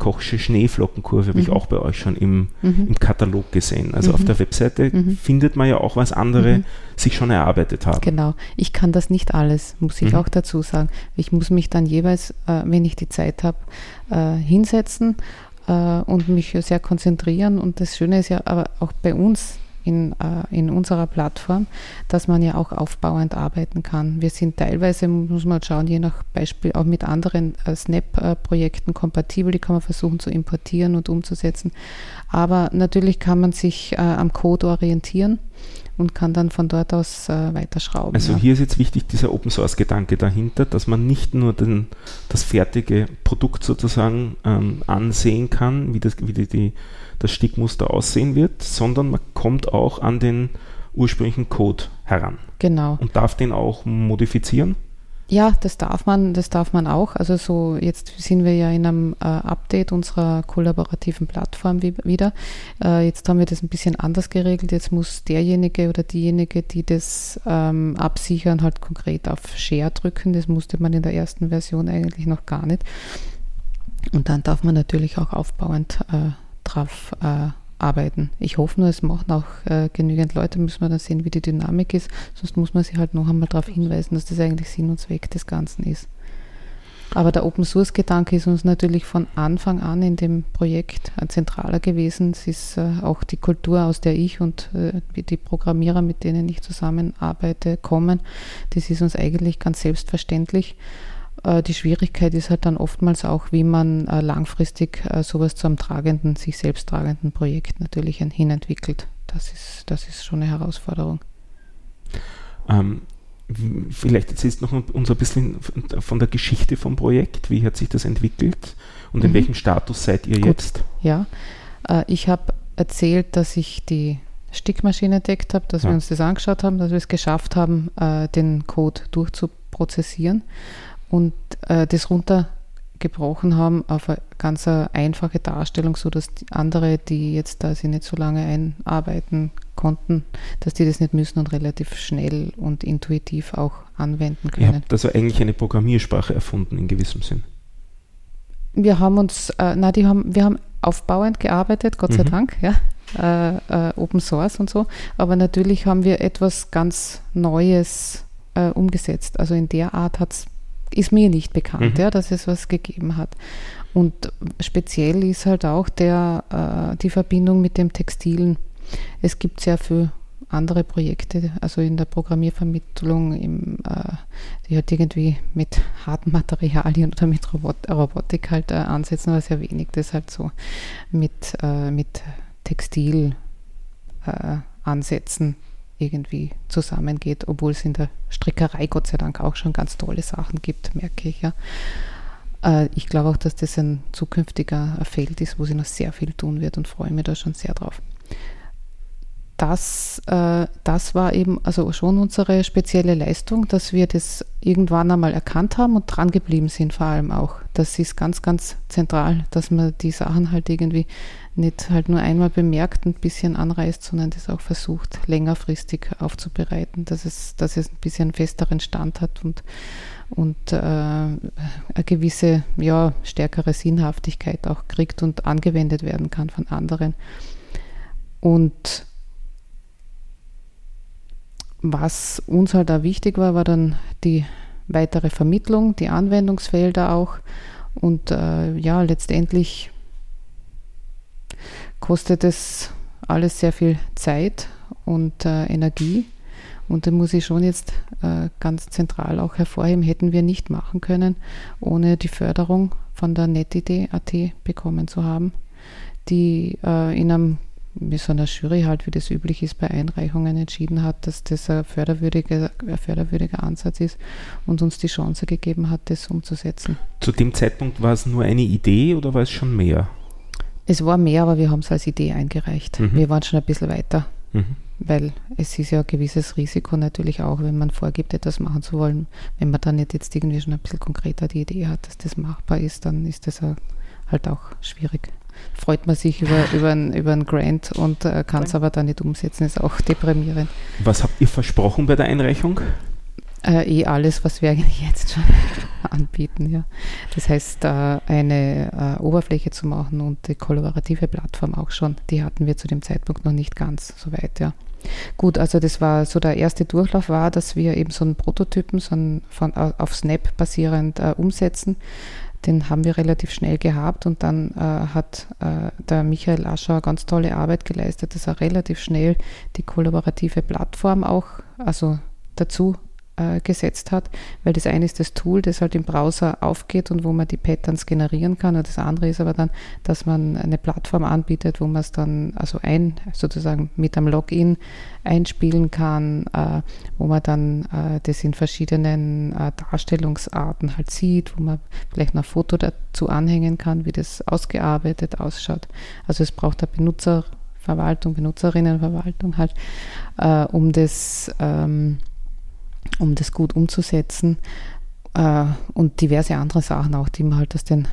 Kochsche Schneeflockenkurve habe mhm. ich auch bei euch schon im, mhm. im Katalog gesehen. Also mhm. auf der Webseite mhm. findet man ja auch, was andere mhm. sich schon erarbeitet haben. Genau. Ich kann das nicht alles, muss ich mhm. auch dazu sagen. Ich muss mich dann jeweils, äh, wenn ich die Zeit habe, äh, hinsetzen und mich sehr konzentrieren. Und das Schöne ist ja aber auch bei uns in, äh, in unserer Plattform, dass man ja auch aufbauend arbeiten kann. Wir sind teilweise, muss man schauen, je nach Beispiel auch mit anderen äh, Snap-Projekten kompatibel, die kann man versuchen zu importieren und umzusetzen. Aber natürlich kann man sich äh, am Code orientieren und kann dann von dort aus äh, weiterschrauben. Also ja. hier ist jetzt wichtig dieser Open Source Gedanke dahinter, dass man nicht nur den, das fertige Produkt sozusagen ähm, ansehen kann, wie, das, wie die, die, das Stickmuster aussehen wird, sondern man kommt auch an den ursprünglichen Code heran. Genau. Und darf den auch modifizieren. Ja, das darf man, das darf man auch. Also so jetzt sind wir ja in einem äh, Update unserer kollaborativen Plattform wie, wieder. Äh, jetzt haben wir das ein bisschen anders geregelt. Jetzt muss derjenige oder diejenige, die das ähm, absichern, halt konkret auf Share drücken. Das musste man in der ersten Version eigentlich noch gar nicht. Und dann darf man natürlich auch aufbauend äh, drauf äh, arbeiten. Ich hoffe nur, es machen auch äh, genügend Leute, müssen wir dann sehen, wie die Dynamik ist. Sonst muss man sie halt noch einmal darauf hinweisen, dass das eigentlich Sinn und Zweck des Ganzen ist. Aber der Open Source Gedanke ist uns natürlich von Anfang an in dem Projekt ein zentraler gewesen. Es ist äh, auch die Kultur, aus der ich und äh, die Programmierer, mit denen ich zusammenarbeite, kommen. Das ist uns eigentlich ganz selbstverständlich. Äh, die Schwierigkeit ist halt dann oftmals auch, wie man äh, langfristig äh, sowas zu einem tragenden, sich selbst tragenden Projekt natürlich hin entwickelt. Das ist, das ist schon eine Herausforderung. Ähm, vielleicht erzählst du noch uns ein bisschen von der Geschichte vom Projekt. Wie hat sich das entwickelt und in mhm. welchem Status seid ihr Gut. jetzt? Ja, ich habe erzählt, dass ich die Stickmaschine entdeckt habe, dass ja. wir uns das angeschaut haben, dass wir es geschafft haben, den Code durchzuprozessieren und äh, das runtergebrochen haben auf eine ganz einfache Darstellung, sodass andere, die jetzt da sie nicht so lange einarbeiten konnten, dass die das nicht müssen und relativ schnell und intuitiv auch anwenden können. Ihr habt also eigentlich eine Programmiersprache erfunden in gewissem Sinn. Wir haben uns, äh, na, die haben, wir haben aufbauend gearbeitet, Gott sei mhm. Dank, ja. Äh, äh, Open Source und so. Aber natürlich haben wir etwas ganz Neues äh, umgesetzt. Also in der Art hat es ist mir nicht bekannt, mhm. ja, dass es was gegeben hat. Und speziell ist halt auch der, äh, die Verbindung mit dem Textilen. Es gibt sehr viele andere Projekte, also in der Programmiervermittlung, im, äh, die halt irgendwie mit harten Materialien oder mit Robot Robotik halt äh, ansetzen, aber sehr wenig, das halt so mit, äh, mit Textil äh, ansetzen irgendwie zusammengeht, obwohl es in der Strickerei Gott sei Dank auch schon ganz tolle Sachen gibt, merke ich ja. Äh, ich glaube auch, dass das ein zukünftiger Feld ist, wo sie noch sehr viel tun wird und freue mich da schon sehr drauf. Das, äh, das war eben also schon unsere spezielle Leistung, dass wir das irgendwann einmal erkannt haben und dran geblieben sind, vor allem auch. Das ist ganz, ganz zentral, dass man die Sachen halt irgendwie nicht halt nur einmal bemerkt und ein bisschen anreißt, sondern das auch versucht, längerfristig aufzubereiten, dass es, dass es ein bisschen festeren Stand hat und, und äh, eine gewisse, ja, stärkere Sinnhaftigkeit auch kriegt und angewendet werden kann von anderen. Und was uns halt da wichtig war, war dann die weitere Vermittlung, die Anwendungsfelder auch und äh, ja, letztendlich kostet es alles sehr viel Zeit und äh, Energie. Und da muss ich schon jetzt äh, ganz zentral auch hervorheben, hätten wir nicht machen können, ohne die Förderung von der NetID.at bekommen zu haben, die äh, in einem mit so einer Jury halt, wie das üblich ist bei Einreichungen, entschieden hat, dass das ein förderwürdiger, ein förderwürdiger Ansatz ist und uns die Chance gegeben hat, das umzusetzen. Zu dem Zeitpunkt war es nur eine Idee oder war es schon mehr? Es war mehr, aber wir haben es als Idee eingereicht. Mhm. Wir waren schon ein bisschen weiter, mhm. weil es ist ja ein gewisses Risiko natürlich auch, wenn man vorgibt, etwas machen zu wollen. Wenn man dann nicht jetzt irgendwie schon ein bisschen konkreter die Idee hat, dass das machbar ist, dann ist das halt auch schwierig. Freut man sich über, über, ein, über einen Grant und äh, kann es aber dann nicht umsetzen, ist auch deprimierend. Was habt ihr versprochen bei der Einreichung? Äh, eh alles, was wir eigentlich jetzt schon anbieten. Ja. Das heißt, äh, eine äh, Oberfläche zu machen und die kollaborative Plattform auch schon, die hatten wir zu dem Zeitpunkt noch nicht ganz so weit. Ja. Gut, also das war so der erste Durchlauf war, dass wir eben so einen Prototypen so einen von, auf Snap basierend äh, umsetzen. Den haben wir relativ schnell gehabt und dann äh, hat äh, der Michael Ascher ganz tolle Arbeit geleistet, dass er relativ schnell die kollaborative Plattform auch also dazu äh, gesetzt hat, weil das eine ist das Tool, das halt im Browser aufgeht und wo man die Patterns generieren kann und das andere ist aber dann, dass man eine Plattform anbietet, wo man es dann also ein sozusagen mit einem Login einspielen kann, äh, wo man dann äh, das in verschiedenen äh, Darstellungsarten halt sieht, wo man vielleicht noch ein Foto dazu anhängen kann, wie das ausgearbeitet ausschaut. Also es braucht eine Benutzerverwaltung, Benutzerinnenverwaltung halt, äh, um das ähm, um das gut umzusetzen. Äh, und diverse andere Sachen auch, die man halt aus den,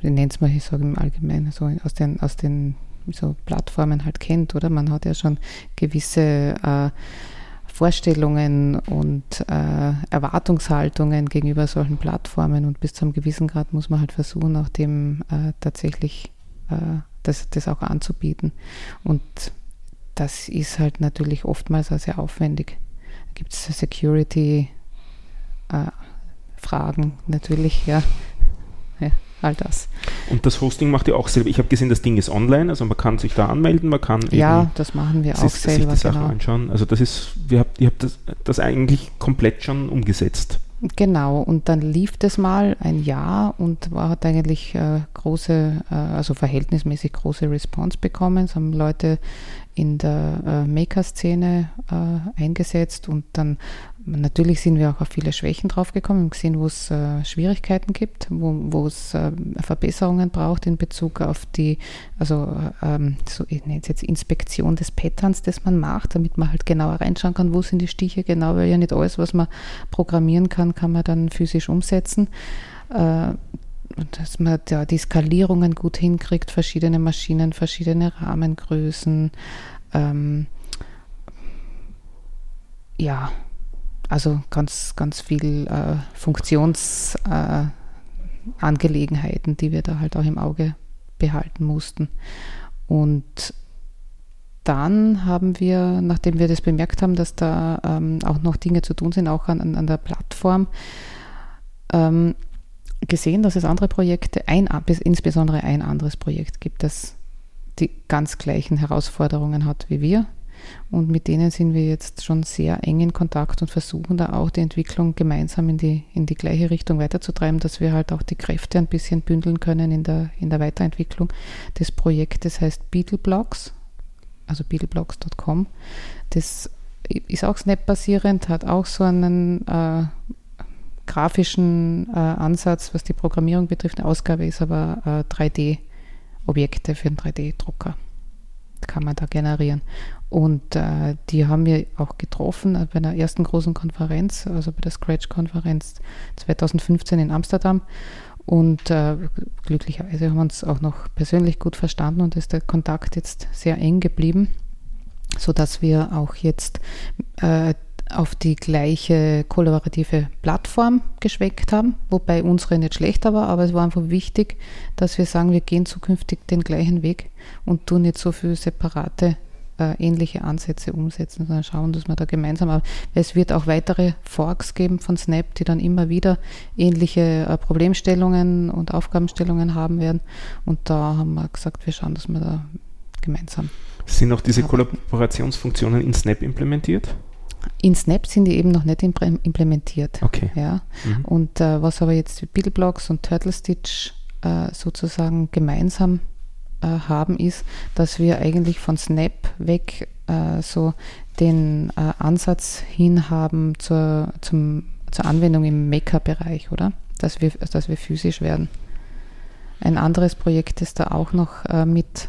wie nennt es mal, ich sage im Allgemeinen, so aus den, aus den so Plattformen halt kennt, oder? Man hat ja schon gewisse äh, Vorstellungen und äh, Erwartungshaltungen gegenüber solchen Plattformen und bis zu einem gewissen Grad muss man halt versuchen, auch dem äh, tatsächlich äh, das, das auch anzubieten. Und das ist halt natürlich oftmals auch sehr aufwendig gibt es Security-Fragen äh, natürlich, ja. ja. All das. Und das Hosting macht ihr auch selber. Ich habe gesehen, das Ding ist online, also man kann sich da anmelden, man kann Ja, das machen wir auch ist, selber. Sich die Sachen genau. anschauen. Also das ist, wir habt, ihr habt das, das eigentlich komplett schon umgesetzt. Genau, und dann lief das mal ein Jahr und hat eigentlich äh, große, äh, also verhältnismäßig große Response bekommen. Es haben Leute in der äh, Maker-Szene äh, eingesetzt und dann natürlich sind wir auch auf viele Schwächen draufgekommen und gesehen, wo es äh, Schwierigkeiten gibt, wo es äh, Verbesserungen braucht in Bezug auf die, also ähm, so, ich nenne es jetzt Inspektion des Patterns, das man macht, damit man halt genauer reinschauen kann, wo sind die Stiche genau, weil ja nicht alles, was man programmieren kann, kann man dann physisch umsetzen. Dass man ja die Skalierungen gut hinkriegt, verschiedene Maschinen, verschiedene Rahmengrößen. Ähm, ja, also ganz, ganz viel äh, Funktionsangelegenheiten, äh, die wir da halt auch im Auge behalten mussten. Und dann haben wir, nachdem wir das bemerkt haben, dass da ähm, auch noch Dinge zu tun sind, auch an, an der Plattform, ähm, gesehen, dass es andere Projekte, ein, insbesondere ein anderes Projekt gibt, das die ganz gleichen Herausforderungen hat wie wir. Und mit denen sind wir jetzt schon sehr eng in Kontakt und versuchen da auch die Entwicklung gemeinsam in die, in die gleiche Richtung weiterzutreiben, dass wir halt auch die Kräfte ein bisschen bündeln können in der, in der Weiterentwicklung des Projektes. heißt Beetleblocks, also beetleblocks.com. Das ist auch Snap-basierend, hat auch so einen äh, grafischen äh, Ansatz, was die Programmierung betrifft. Eine Ausgabe ist aber äh, 3D-Objekte für einen 3D-Drucker. Kann man da generieren. Und äh, die haben wir auch getroffen bei einer ersten großen Konferenz, also bei der Scratch-Konferenz 2015 in Amsterdam. Und äh, glücklicherweise haben wir uns auch noch persönlich gut verstanden und ist der Kontakt jetzt sehr eng geblieben, sodass wir auch jetzt äh, auf die gleiche kollaborative Plattform geschweckt haben, wobei unsere nicht schlechter war, aber es war einfach wichtig, dass wir sagen, wir gehen zukünftig den gleichen Weg und tun nicht so viele separate äh, ähnliche Ansätze umsetzen, sondern schauen, dass wir da gemeinsam, aber es wird auch weitere Forks geben von Snap, die dann immer wieder ähnliche äh, Problemstellungen und Aufgabenstellungen haben werden. Und da haben wir gesagt, wir schauen, dass wir da gemeinsam sind auch diese Kollaborationsfunktionen in Snap implementiert? In Snap sind die eben noch nicht implementiert. Okay. Ja. Mhm. Und äh, was aber jetzt Beetleblocks und Turtle Stitch äh, sozusagen gemeinsam äh, haben, ist, dass wir eigentlich von Snap weg äh, so den äh, Ansatz hin haben zur, zum, zur Anwendung im Maker-Bereich, oder? Dass wir, dass wir physisch werden. Ein anderes Projekt, das da auch noch äh, mit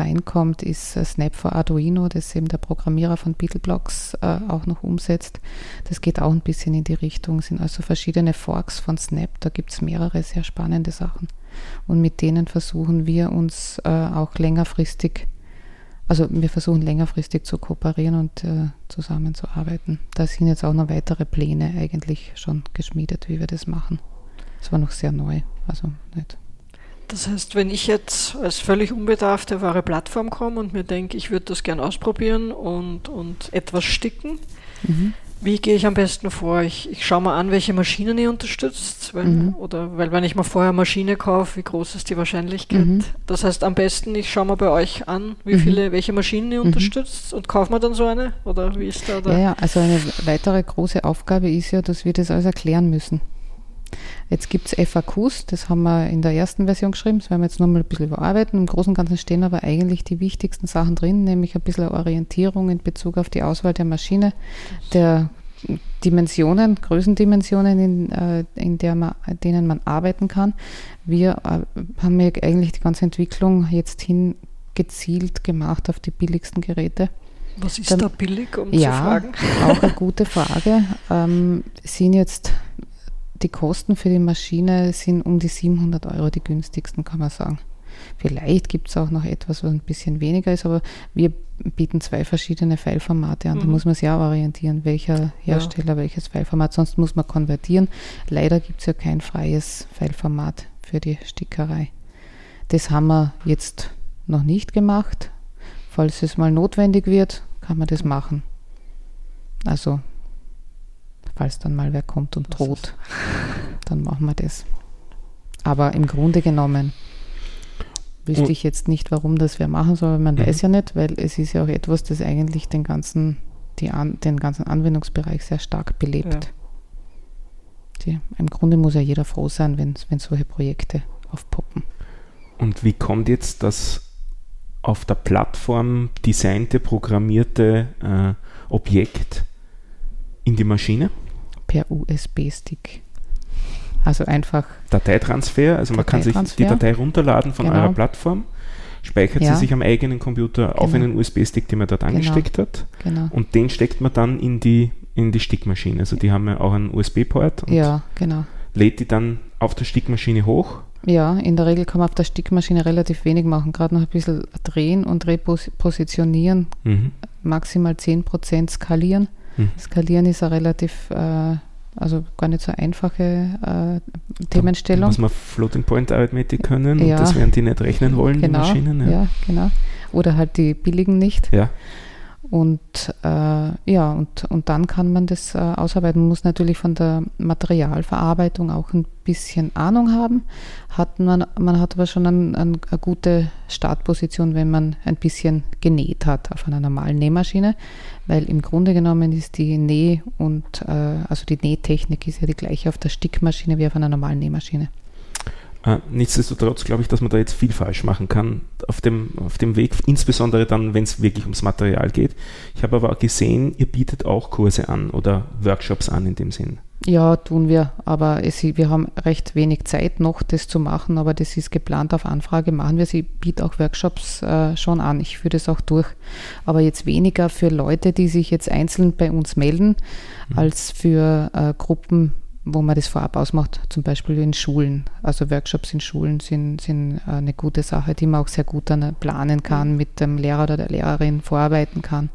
reinkommt, ist äh, Snap for Arduino, das eben der Programmierer von Beetleblocks äh, auch noch umsetzt. Das geht auch ein bisschen in die Richtung, sind also verschiedene Forks von Snap, da gibt es mehrere sehr spannende Sachen. Und mit denen versuchen wir uns äh, auch längerfristig, also wir versuchen längerfristig zu kooperieren und äh, zusammenzuarbeiten. Da sind jetzt auch noch weitere Pläne eigentlich schon geschmiedet, wie wir das machen. Es war noch sehr neu, also nicht das heißt, wenn ich jetzt als völlig unbedarfte wahre Plattform komme und mir denke, ich würde das gern ausprobieren und, und etwas sticken, mhm. Wie gehe ich am besten vor? Ich, ich schaue mal an, welche Maschinen ihr unterstützt. Weil, mhm. Oder weil wenn ich mal vorher Maschine kaufe, wie groß ist die Wahrscheinlichkeit? Mhm. Das heißt am besten, ich schaue mal bei euch an, wie mhm. viele, welche Maschinen ihr mhm. unterstützt und kaufe mir dann so eine? Oder wie ist da? Ja, ja, also eine weitere große Aufgabe ist ja, dass wir das alles erklären müssen. Jetzt gibt es FAQs, das haben wir in der ersten Version geschrieben, das werden wir jetzt nochmal ein bisschen überarbeiten. Im Großen und Ganzen stehen aber eigentlich die wichtigsten Sachen drin, nämlich ein bisschen Orientierung in Bezug auf die Auswahl der Maschine, der Dimensionen, Größendimensionen, in, äh, in der man, denen man arbeiten kann. Wir äh, haben ja eigentlich die ganze Entwicklung jetzt hin gezielt gemacht auf die billigsten Geräte. Was ist Dann, da billig, um ja, zu fragen? Auch eine gute Frage. Ähm, sind jetzt die Kosten für die Maschine sind um die 700 Euro die günstigsten, kann man sagen. Vielleicht gibt es auch noch etwas, was ein bisschen weniger ist, aber wir bieten zwei verschiedene Fileformate an. Mhm. Da muss man sich auch orientieren, welcher Hersteller ja. welches Fileformat, sonst muss man konvertieren. Leider gibt es ja kein freies Fileformat für die Stickerei. Das haben wir jetzt noch nicht gemacht. Falls es mal notwendig wird, kann man das machen. Also falls dann mal wer kommt und droht, dann machen wir das. Aber im Grunde genommen wüsste ich jetzt nicht, warum das wer machen soll. Man mhm. weiß ja nicht, weil es ist ja auch etwas, das eigentlich den ganzen, die an, den ganzen Anwendungsbereich sehr stark belebt. Ja. Die, Im Grunde muss ja jeder froh sein, wenn, wenn solche Projekte aufpoppen. Und wie kommt jetzt das auf der Plattform designte, programmierte äh, Objekt in die Maschine? Per USB-Stick. Also einfach. Dateitransfer, also man kann sich die Datei runterladen von genau. eurer Plattform, speichert ja. sie sich am eigenen Computer genau. auf einen USB-Stick, den man dort genau. angesteckt hat. Genau. Und den steckt man dann in die, in die Stickmaschine. Also die haben ja auch einen USB-Port und ja, genau. lädt die dann auf der Stickmaschine hoch. Ja, in der Regel kann man auf der Stickmaschine relativ wenig machen, gerade noch ein bisschen drehen und repositionieren, mhm. maximal 10% skalieren. Mhm. Skalieren ist eine relativ, äh, also gar nicht so einfache äh, Themenstellung. Da muss man Floating Point Arithmetik können ja. und das werden die nicht rechnen wollen, genau, die Maschinen. Ja. ja, genau. Oder halt die billigen nicht. Ja. Und äh, ja, und, und dann kann man das äh, ausarbeiten. Man muss natürlich von der Materialverarbeitung auch ein bisschen Ahnung haben. Hat man, man hat aber schon ein, ein, eine gute Startposition, wenn man ein bisschen genäht hat auf einer normalen Nähmaschine, weil im Grunde genommen ist die Näh- und äh, also die Nähtechnik ist ja die gleiche auf der Stickmaschine wie auf einer normalen Nähmaschine. Äh, nichtsdestotrotz glaube ich, dass man da jetzt viel falsch machen kann auf dem, auf dem Weg, insbesondere dann, wenn es wirklich ums Material geht. Ich habe aber auch gesehen, ihr bietet auch Kurse an oder Workshops an in dem Sinn. Ja, tun wir, aber es, wir haben recht wenig Zeit noch, das zu machen, aber das ist geplant auf Anfrage, machen wir. Sie bieten auch Workshops äh, schon an, ich führe das auch durch, aber jetzt weniger für Leute, die sich jetzt einzeln bei uns melden, mhm. als für äh, Gruppen, wo man das vorab ausmacht, zum Beispiel in Schulen. Also Workshops in Schulen sind, sind äh, eine gute Sache, die man auch sehr gut dann planen kann, mit dem Lehrer oder der Lehrerin vorarbeiten kann.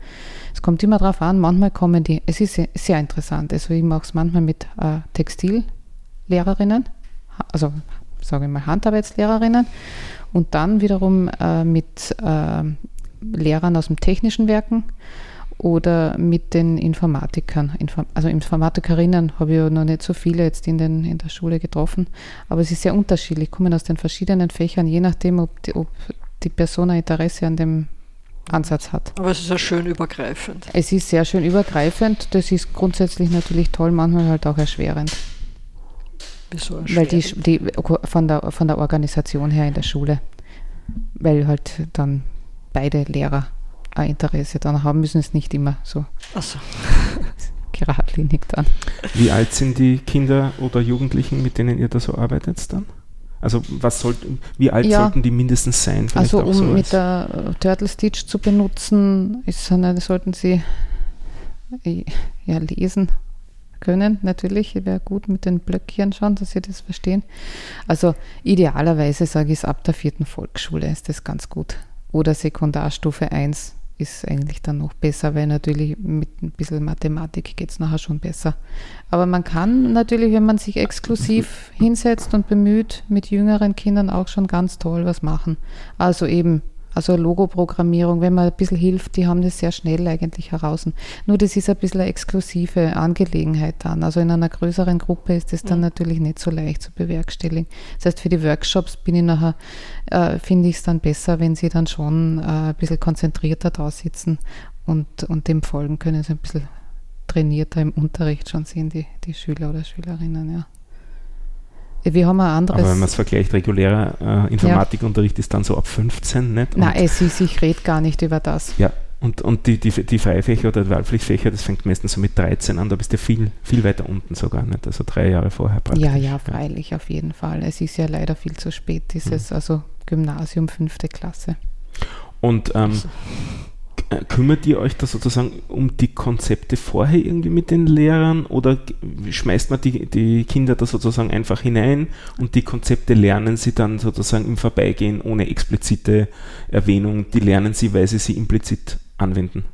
Es kommt immer darauf an, manchmal kommen die, es ist sehr, sehr interessant, also ich mache es manchmal mit äh, Textillehrerinnen, also sage ich mal Handarbeitslehrerinnen und dann wiederum äh, mit äh, Lehrern aus dem technischen Werken oder mit den Informatikern. Also Informatikerinnen habe ich ja noch nicht so viele jetzt in, den, in der Schule getroffen, aber es ist sehr unterschiedlich, kommen aus den verschiedenen Fächern, je nachdem, ob die, ob die Person ein Interesse an dem Ansatz hat. Aber es ist ja schön übergreifend. Es ist sehr schön übergreifend, das ist grundsätzlich natürlich toll, manchmal halt auch erschwerend. Wieso erschwerend? Weil die, die von, der, von der Organisation her in der Schule, weil halt dann beide Lehrer ein Interesse daran haben müssen, es nicht immer so. Ach so. geradlinig dann. Wie alt sind die Kinder oder Jugendlichen, mit denen ihr da so arbeitet dann? Also was sollt, wie alt ja, sollten die mindestens sein? Vielleicht also um so mit der Turtle Stitch zu benutzen, ist, sollten sie äh, ja, lesen können, natürlich. Wäre gut mit den Blöckchen schon, dass sie das verstehen. Also idealerweise sage ich es ab der vierten Volksschule ist das ganz gut. Oder Sekundarstufe 1 ist eigentlich dann noch besser, weil natürlich mit ein bisschen Mathematik geht es nachher schon besser. Aber man kann natürlich, wenn man sich exklusiv hinsetzt und bemüht, mit jüngeren Kindern auch schon ganz toll was machen. Also eben Also Logoprogrammierung, wenn man ein bisschen hilft, die haben das sehr schnell eigentlich heraus. Nur das ist ein bisschen eine exklusive Angelegenheit dann. Also in einer größeren Gruppe ist das dann mhm. natürlich nicht so leicht zu bewerkstelligen. Das heißt, für die Workshops bin ich nachher, äh, finde ich es dann besser, wenn sie dann schon äh, ein bisschen konzentrierter da sitzen und, und dem folgen können, so ein bisschen trainierter im Unterricht schon sehen, die, die Schüler oder Schülerinnen, ja. Wir haben ein anderes. Aber wenn man es vergleicht, regulärer äh, Informatikunterricht ja. ist dann so ab 15, nicht? Und Nein, es ist, ich rede gar nicht über das. Ja, und, und die, die, die Freifächer oder die Wahlpflichtfächer, das fängt meistens so mit 13 an, da bist du viel, viel weiter unten sogar, nicht? Also drei Jahre vorher praktisch. Ja, ja, freilich, auf jeden Fall. Es ist ja leider viel zu spät, dieses, mhm. also Gymnasium, fünfte Klasse. Und ähm, also äh, kümmert ihr euch da sozusagen um die Konzepte vorher irgendwie mit den Lehrern oder schmeißt man die, die Kinder da sozusagen einfach hinein und die Konzepte lernen sie dann sozusagen im Vorbeigehen ohne explizite Erwähnung, die lernen sie, weil sie sie implizit anwenden?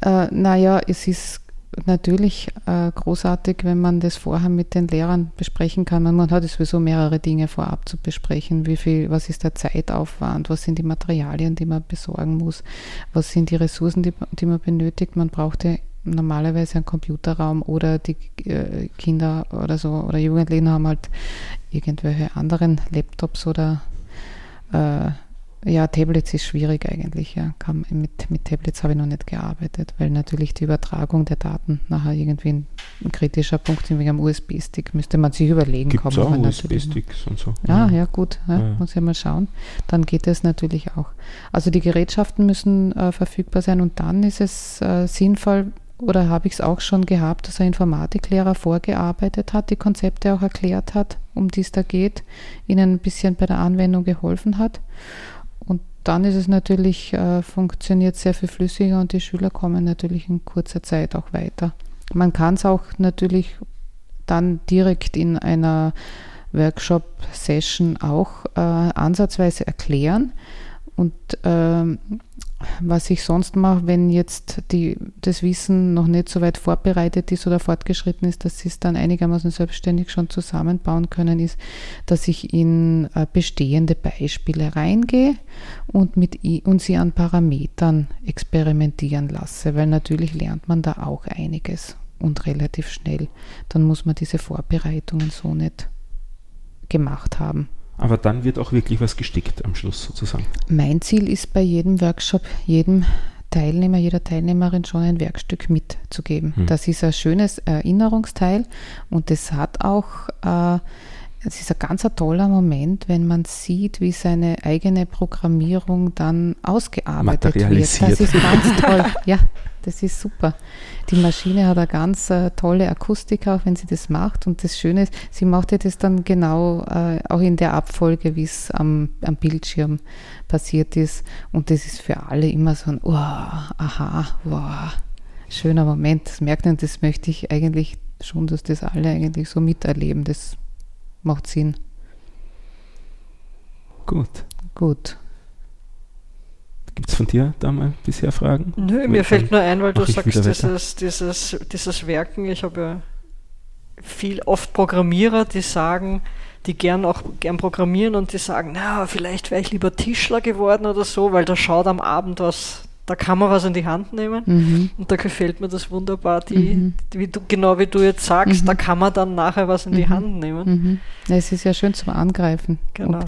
Äh, naja, es ist natürlich äh, großartig, wenn man das vorher mit den Lehrern besprechen kann. Man hat sowieso mehrere Dinge vorab zu besprechen. Wie viel, was ist der Zeitaufwand? Was sind die Materialien, die man besorgen muss? Was sind die Ressourcen, die, die man benötigt? Man brauchte normalerweise einen Computerraum oder die äh, Kinder oder so oder Jugendlichen haben halt irgendwelche anderen Laptops oder äh, ja, Tablets ist schwierig eigentlich. Ja. Kann, mit, mit Tablets habe ich noch nicht gearbeitet, weil natürlich die Übertragung der Daten nachher irgendwie ein, ein kritischer Punkt ist. Wegen einem USB-Stick müsste man sich überlegen. Gibt es auch USB-Sticks und so? Ja, ja, gut. Ja, ja. Muss ich mal schauen. Dann geht es natürlich auch. Also die Gerätschaften müssen äh, verfügbar sein und dann ist es äh, sinnvoll, oder habe ich es auch schon gehabt, dass ein Informatiklehrer vorgearbeitet hat, die Konzepte auch erklärt hat, um die es da geht, ihnen ein bisschen bei der Anwendung geholfen hat dann ist es natürlich, äh, funktioniert sehr viel flüssiger und die Schüler kommen natürlich in kurzer Zeit auch weiter. Man kann es auch natürlich dann direkt in einer Workshop-Session auch äh, ansatzweise erklären und ähm, was ich sonst mache, wenn jetzt die, das Wissen noch nicht so weit vorbereitet ist oder fortgeschritten ist, dass sie es dann einigermaßen selbstständig schon zusammenbauen können, ist, dass ich in äh, bestehende Beispiele reingehe und, mit, und sie an Parametern experimentieren lasse, weil natürlich lernt man da auch einiges und relativ schnell. Dann muss man diese Vorbereitungen so nicht gemacht haben. Aber dann wird auch wirklich was gestickt am Schluss sozusagen. Mein Ziel ist bei jedem Workshop, jedem Teilnehmer, jeder Teilnehmerin schon ein Werkstück mitzugeben. Hm. Das ist ein schönes Erinnerungsteil und es hat auch, äh, es ist ein ganz ein toller Moment, wenn man sieht, wie seine eigene Programmierung dann ausgearbeitet wird. Das ist ganz toll. Ja, das ist super. Die Maschine hat eine ganz äh, tolle Akustik, auch wenn sie das macht. Und das Schöne ist, sie macht ja das dann genau äh, auch in der Abfolge, wie es am, am Bildschirm passiert ist. Und das ist für alle immer so ein, oh, aha, wow, schöner Moment. Das merkt man, das möchte ich eigentlich schon, dass das alle eigentlich so miterleben. Das macht Sinn. Gut. Gut. Gibt es von dir da mal bisher Fragen? Nö, mir fällt nur ein, weil du sagst, dieses, dieses, dieses Werken, ich habe ja viel oft Programmierer, die sagen, die gern auch gern programmieren und die sagen, na, vielleicht wäre ich lieber Tischler geworden oder so, weil da schaut am Abend was, da kann man was in die Hand nehmen. Mhm. Und da gefällt mir das wunderbar, die, mhm. wie du, genau wie du jetzt sagst, mhm. da kann man dann nachher was in die mhm. Hand nehmen. Mhm. Es ist ja schön zum Angreifen. Genau. Und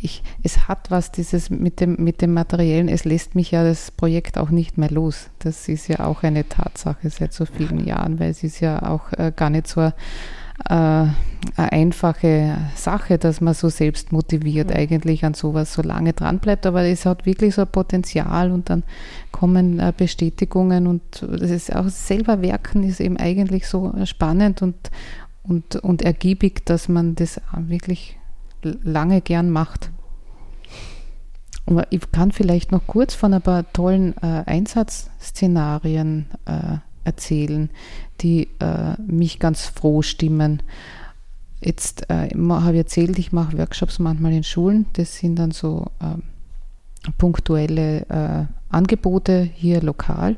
ich, es hat was dieses mit dem, mit dem Materiellen, es lässt mich ja das Projekt auch nicht mehr los. Das ist ja auch eine Tatsache seit so vielen Jahren, weil es ist ja auch äh, gar nicht so äh, eine einfache Sache, dass man so selbst motiviert eigentlich an sowas so lange dran bleibt, aber es hat wirklich so ein Potenzial und dann kommen äh, Bestätigungen und das ist auch selber Werken ist eben eigentlich so spannend und, und, und ergiebig, dass man das wirklich lange gern macht. Ich kann vielleicht noch kurz von ein paar tollen äh, Einsatzszenarien äh, erzählen, die äh, mich ganz froh stimmen. Jetzt äh, habe ich erzählt, ich mache Workshops manchmal in Schulen. Das sind dann so ähm, punktuelle äh, Angebote hier lokal.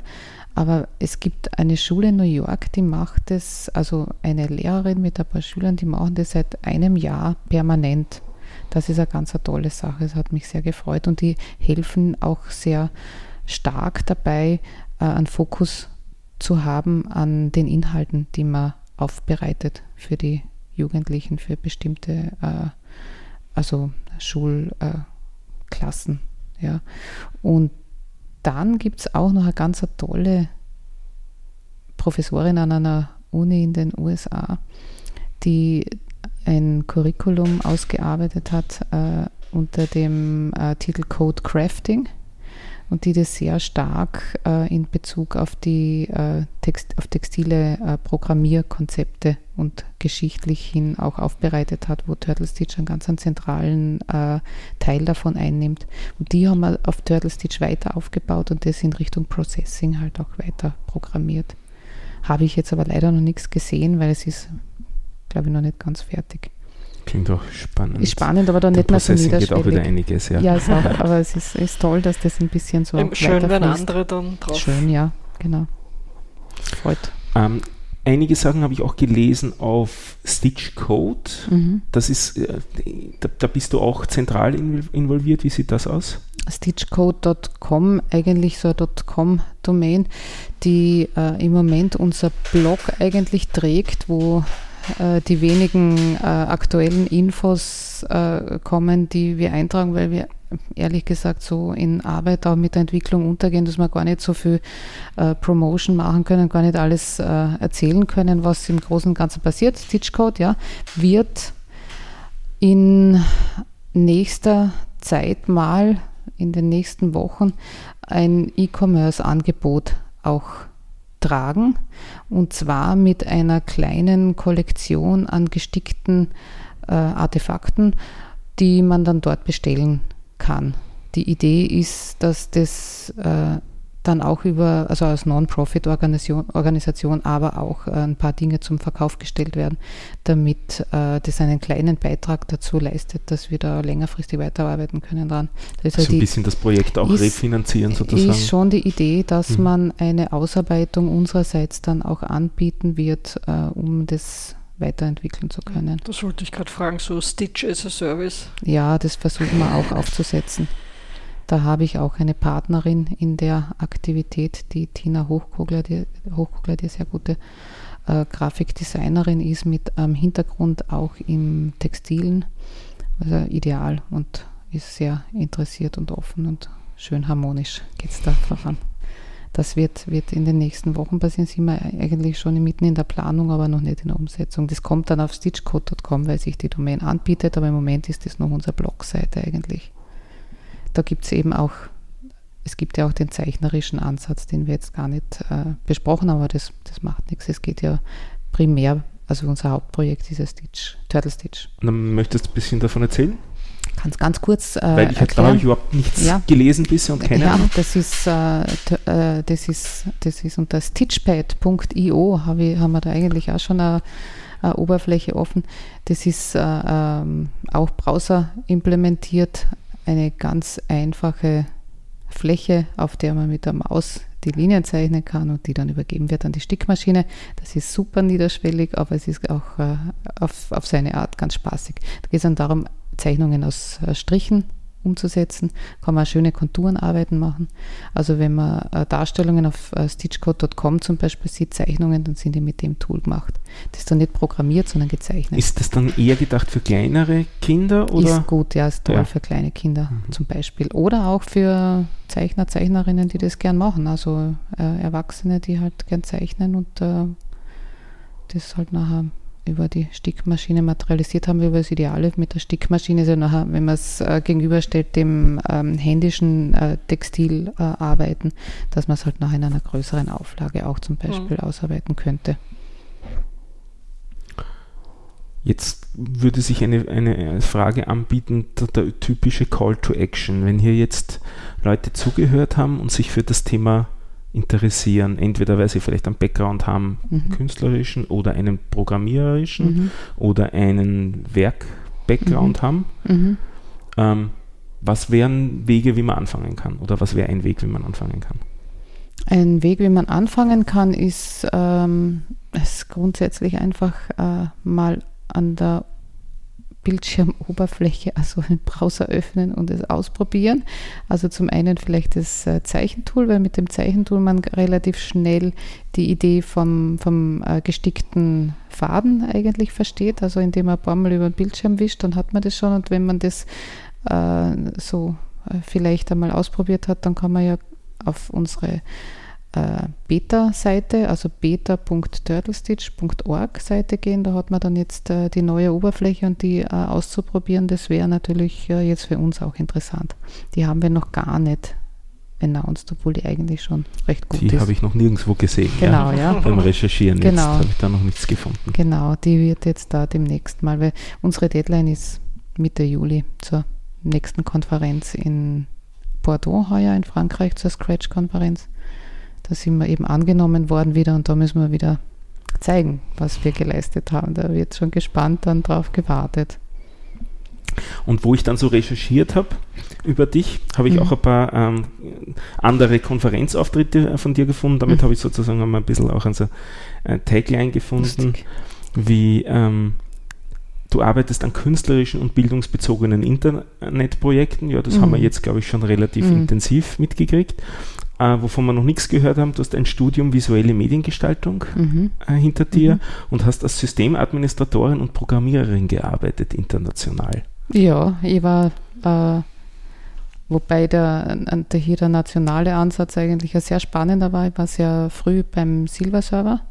Aber es gibt eine Schule in New York, die macht es, also eine Lehrerin mit ein paar Schülern, die machen das seit einem Jahr permanent. das ist eine ganz tolle Sache. Es hat mich sehr gefreut und die helfen auch sehr stark dabei, äh, einen Fokus zu haben an den Inhalten, die man aufbereitet für die Jugendlichen, für bestimmte äh, also Schulklassen. Ja. Und dann gibt es auch noch eine ganz tolle Professorin an einer Uni in den USA, die ein Curriculum ausgearbeitet hat äh, unter dem äh, Titel Code Crafting und die das sehr stark äh, in Bezug auf die äh, Text, auf textile äh, Programmierkonzepte und geschichtlich hin auch aufbereitet hat, wo Turtle Stitch einen ganz einen zentralen äh, Teil davon einnimmt. Und die haben wir auf Turtle Stitch weiter aufgebaut und das in Richtung Processing halt auch weiter programmiert. Habe ich jetzt aber leider noch nichts gesehen, weil es ist, glaube ich, noch nicht ganz fertig. Klingt auch spannend. Ist spannend, aber dann nicht mehr so niederschwellig. geht auch wieder einiges, ja. Ja, auch, aber es ist, ist, toll, dass das ein bisschen so Eben Schön, wenn andere dann drauf... Schön, ja, genau. Freut. Ähm, einige Sachen habe ich auch gelesen auf Stitch Code. Mhm. Das ist, äh, da, da, bist du auch zentral involviert. Wie sieht das aus? Stitchcode.com, eigentlich so eine .com-Domain, die äh, im Moment unser Blog eigentlich trägt, wo äh, die wenigen äh, aktuellen Infos äh, kommen, die wir eintragen, weil wir ehrlich gesagt so in Arbeit auch mit der Entwicklung untergehen, dass wir gar nicht so viel äh, Promotion machen können, gar nicht alles äh, erzählen können, was im Großen und Ganzen passiert. Stitchcode, ja, wird in nächster Zeit mal in den nächsten Wochen ein E-Commerce-Angebot auch tragen und zwar mit einer kleinen Kollektion an gestickten äh, Artefakten, die man dann dort bestellen kann. Die Idee ist, dass das äh, dann auch über, also als Non-Profit-Organisation, Organisation, aber auch äh, ein paar Dinge zum Verkauf gestellt werden, damit äh, das einen kleinen Beitrag dazu leistet, dass wir da längerfristig weiterarbeiten können dran. Das ist also halt ein bisschen das Projekt auch ist, refinanzieren sozusagen. Ist schon die Idee, dass mhm. man eine Ausarbeitung unsererseits dann auch anbieten wird, äh, um das weiterentwickeln zu können. Das wollte ich gerade fragen, so Stitch as a Service. Ja, das versuchen wir auch aufzusetzen. Da habe ich auch eine Partnerin in der Aktivität, die Tina Hochkogler, die, Hochkogler, die sehr gute äh, Grafikdesignerin ist, mit ähm, Hintergrund auch im Textilen. Also ideal und ist sehr interessiert und offen und schön harmonisch geht es da voran. Das wird, wird in den nächsten Wochen passieren. Sind wir eigentlich schon mitten in der Planung, aber noch nicht in der Umsetzung. Das kommt dann auf stitchcode.com, weil sich die Domain anbietet, aber im Moment ist das noch unsere Blogseite eigentlich da gibt es eben auch, es gibt ja auch den zeichnerischen Ansatz, den wir jetzt gar nicht äh, besprochen haben, aber das, das macht nichts. Es geht ja primär, also unser Hauptprojekt ist ja Stitch, Turtle Stitch. Und dann möchtest du ein bisschen davon erzählen? Ganz, ganz kurz. Äh, Weil ich habe ich überhaupt nichts ja. gelesen bisher und keine Ja, das ist, äh, äh, das ist, das ist unter stitchpad.io haben wir da eigentlich auch schon eine, eine Oberfläche offen. Das ist äh, ähm, auch Browser implementiert, eine ganz einfache Fläche, auf der man mit der Maus die Linien zeichnen kann und die dann übergeben wird an die Stickmaschine. Das ist super niederschwellig, aber es ist auch äh, auf, auf seine Art ganz spaßig. Da geht es dann darum, Zeichnungen aus äh, Strichen umzusetzen, kann man schöne Konturenarbeiten machen. Also wenn man äh, Darstellungen auf äh, stitchcode.com zum Beispiel sieht, Zeichnungen, dann sind die mit dem Tool gemacht. Das ist dann nicht programmiert, sondern gezeichnet. Ist das dann eher gedacht für kleinere Kinder? Oder? Ist gut, ja, ist toll ja. für kleine Kinder mhm. zum Beispiel. Oder auch für Zeichner, Zeichnerinnen, die das gern machen. Also äh, Erwachsene, die halt gern zeichnen und äh, das halt nachher über die Stickmaschine materialisiert haben, wir das Ideale mit der Stickmaschine ist ja nachher, wenn man es äh, gegenüberstellt, dem ähm, händischen äh, Textilarbeiten, äh, dass man es halt nachher in einer größeren Auflage auch zum Beispiel mhm. ausarbeiten könnte. Jetzt würde sich eine, eine Frage anbieten, der, der typische Call to Action. Wenn hier jetzt Leute zugehört haben und sich für das Thema interessieren, entweder weil sie vielleicht einen Background haben, mhm. künstlerischen oder einen programmiererischen mhm. oder einen Werk-Background mhm. haben. Mhm. Ähm, was wären Wege, wie man anfangen kann? Oder was wäre ein Weg, wie man anfangen kann? Ein Weg, wie man anfangen kann, ist, ähm, ist grundsätzlich einfach äh, mal an der Bildschirmoberfläche, also den Browser öffnen und es ausprobieren. Also zum einen vielleicht das äh, Zeichentool, weil mit dem Zeichentool man relativ schnell die Idee vom, vom äh, gestickten Faden eigentlich versteht. Also indem man ein paar Mal über den Bildschirm wischt, dann hat man das schon. Und wenn man das äh, so äh, vielleicht einmal ausprobiert hat, dann kann man ja auf unsere äh, Beta-Seite, also beta.turtlestitch.org Seite gehen. Da hat man dann jetzt äh, die neue Oberfläche und die äh, auszuprobieren. Das wäre natürlich äh, jetzt für uns auch interessant. Die haben wir noch gar nicht announced, obwohl die eigentlich schon recht gut die ist. Die habe ich noch nirgendwo gesehen. Genau, ja. ja. Beim Recherchieren genau. jetzt habe ich da noch nichts gefunden. Genau, die wird jetzt da demnächst mal, weil unsere Deadline ist Mitte Juli zur nächsten Konferenz in Bordeaux heuer in Frankreich zur Scratch-Konferenz. Da sind wir eben angenommen worden wieder und da müssen wir wieder zeigen, was wir geleistet haben. Da wird schon gespannt dann drauf gewartet. Und wo ich dann so recherchiert habe über dich, habe ich mhm. auch ein paar ähm, andere Konferenzauftritte von dir gefunden. Damit mhm. habe ich sozusagen mal ein bisschen auch ein so, äh, Tagline gefunden, Lustig. wie ähm, du arbeitest an künstlerischen und bildungsbezogenen Internetprojekten. Ja, das mhm. haben wir jetzt, glaube ich, schon relativ mhm. intensiv mitgekriegt äh, wovon wir noch nichts gehört haben. Du hast ein Studium visuelle Mediengestaltung mhm. äh, hinter dir mhm. und hast als Systemadministratorin und Programmiererin gearbeitet international. Ja, ich war, äh, wobei der, der, hier der nationale Ansatz eigentlich ein sehr spannender war. Ich war sehr früh beim Silver Server,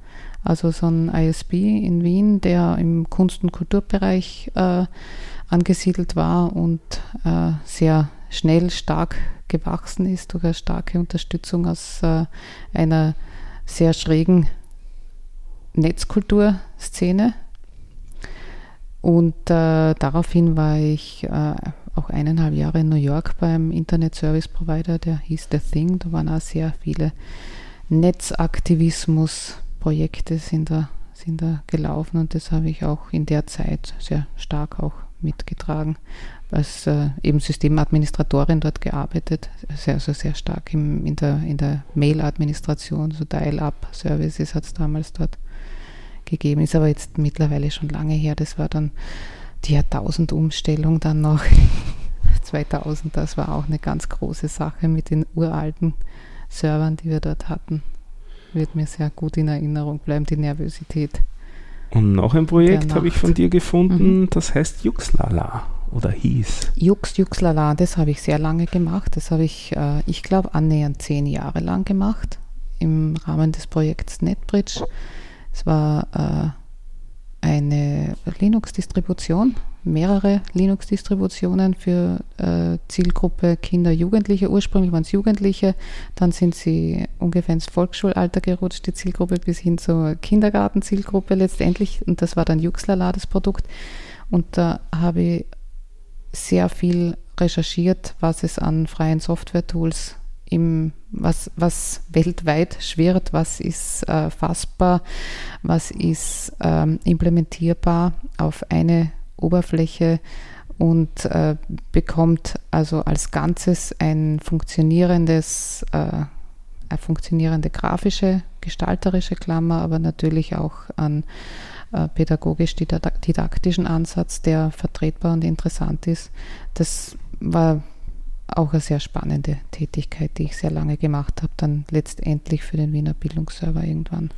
also so ein ISB in Wien, der im Kunst- und Kulturbereich äh, angesiedelt war und äh, sehr schnell stark gewachsen ist durch eine starke Unterstützung aus äh, einer sehr schrägen Netzkulturszene. Und äh, daraufhin war ich äh, auch eineinhalb Jahre in New York beim Internet Service Provider, der hieß The Thing. Da waren auch sehr viele Netzaktivismus-Projekte sind da, sind da gelaufen und das habe ich auch in der Zeit sehr stark auch mitgetragen als äh, eben Systemadministratorin dort gearbeitet, sehr, also sehr stark im, in der, in der Mail-Administration, so Dial-Up-Services hat es damals dort gegeben, ist aber jetzt mittlerweile schon lange her. Das war dann die Jahrtausend-Umstellung dann noch 2000, das war auch eine ganz große Sache mit den uralten Servern, die wir dort hatten. Wird mir sehr gut in Erinnerung bleiben, die Nervosität. Und noch ein Projekt habe ich von dir gefunden, mhm. das heißt Juxlala oder hieß? Jux, Juxlala, das habe ich sehr lange gemacht. Das habe ich, äh, ich glaube, annähernd zehn Jahre lang gemacht im Rahmen des Projekts NetBridge. Es war äh, eine Linux-Distribution, mehrere Linux-Distributionen für äh, Zielgruppe Kinder, Jugendliche. Ursprünglich waren es Jugendliche, dann sind sie ungefähr ins Volksschulalter gerutscht, die Zielgruppe bis hin zur Kindergarten-Zielgruppe letztendlich. Und das war dann Juxlala, das Produkt. Und da habe ich sehr viel recherchiert, was es an freien Software-Tools im, was, was weltweit schwirrt, was ist äh, fassbar, was ist ähm, implementierbar auf eine Oberfläche und äh, bekommt also als Ganzes ein funktionierendes, äh, eine funktionierende grafische, gestalterische Klammer, aber natürlich auch an pädagogisch-didaktischen Ansatz, der vertretbar und interessant ist. Das war auch eine sehr spannende Tätigkeit, die ich sehr lange gemacht habe, dann letztendlich für den Wiener Bildungsserver irgendwann.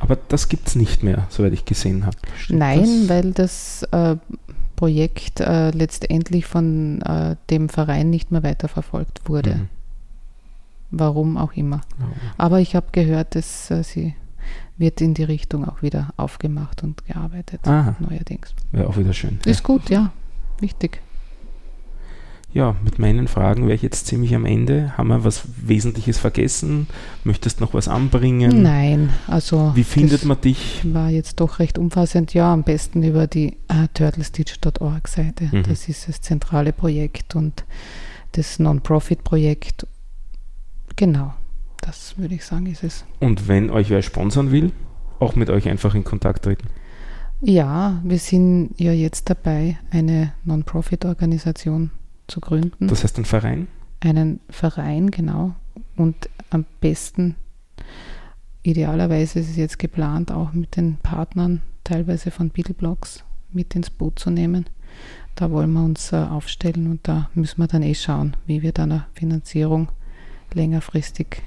Aber das gibt es nicht mehr, soweit ich gesehen habe. Nein, das? weil das äh, Projekt äh, letztendlich von äh, dem Verein nicht mehr weiterverfolgt wurde. Mhm. Warum auch immer. Oh. Aber ich habe gehört, dass äh, sie wird in die Richtung auch wieder aufgemacht und gearbeitet, Aha. neuerdings. Ja, auch wieder schön. Ist ja. gut, ja, wichtig. Ja, mit meinen Fragen wäre ich jetzt ziemlich am Ende. Haben wir was Wesentliches vergessen? Möchtest noch was anbringen? Nein, also. Wie findet man dich? War jetzt doch recht umfassend. Ja, am besten über die äh, turtlestitch.org-Seite. Mhm. Das ist das zentrale Projekt und das Non-Profit-Projekt. Genau. Das würde ich sagen, ist es. Und wenn euch wer sponsern will, auch mit euch einfach in Kontakt treten? Ja, wir sind ja jetzt dabei, eine Non-Profit-Organisation zu gründen. Das heißt ein Verein? Einen Verein, genau. Und am besten, idealerweise ist es jetzt geplant, auch mit den Partnern teilweise von Beetleblocks mit ins Boot zu nehmen, da wollen wir uns äh, aufstellen und da müssen wir dann eh schauen, wie wir dann eine Finanzierung längerfristig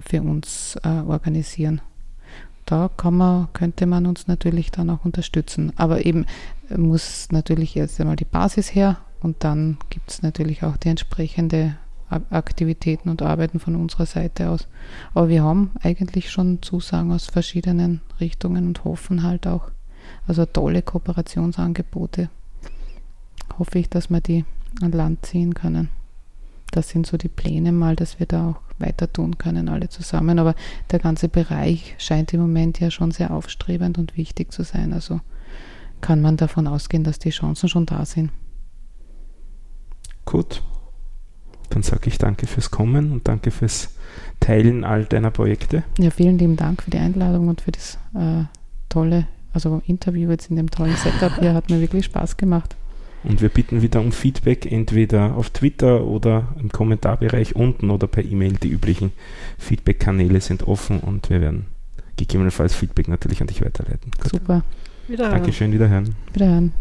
für uns äh, organisieren. Da kann man, könnte man uns natürlich dann auch unterstützen. Aber eben muss natürlich erst einmal die Basis her und dann gibt es natürlich auch die entsprechende Aktivitäten und Arbeiten von unserer Seite aus. Aber wir haben eigentlich schon Zusagen aus verschiedenen Richtungen und hoffen halt auch, also tolle Kooperationsangebote. Hoffe ich, dass wir die an Land ziehen können. Das sind so die Pläne mal, dass wir da auch weiter tun können, alle zusammen. Aber der ganze Bereich scheint im Moment ja schon sehr aufstrebend und wichtig zu sein. Also kann man davon ausgehen, dass die Chancen schon da sind. Gut, dann sage ich danke fürs Kommen und danke fürs Teilen all deiner Projekte. Ja, vielen lieben Dank für die Einladung und für das äh, tolle also Interview jetzt in dem tollen Setup hier. Hat mir wirklich Spaß gemacht. Und wir bitten wieder um Feedback, entweder auf Twitter oder im Kommentarbereich unten oder per E-Mail. Die üblichen Feedback-Kanäle sind offen und wir werden gegebenenfalls Feedback natürlich an dich weiterleiten. Gut. Super. Wiederhören. Dankeschön, wiederhören. Wiederhören.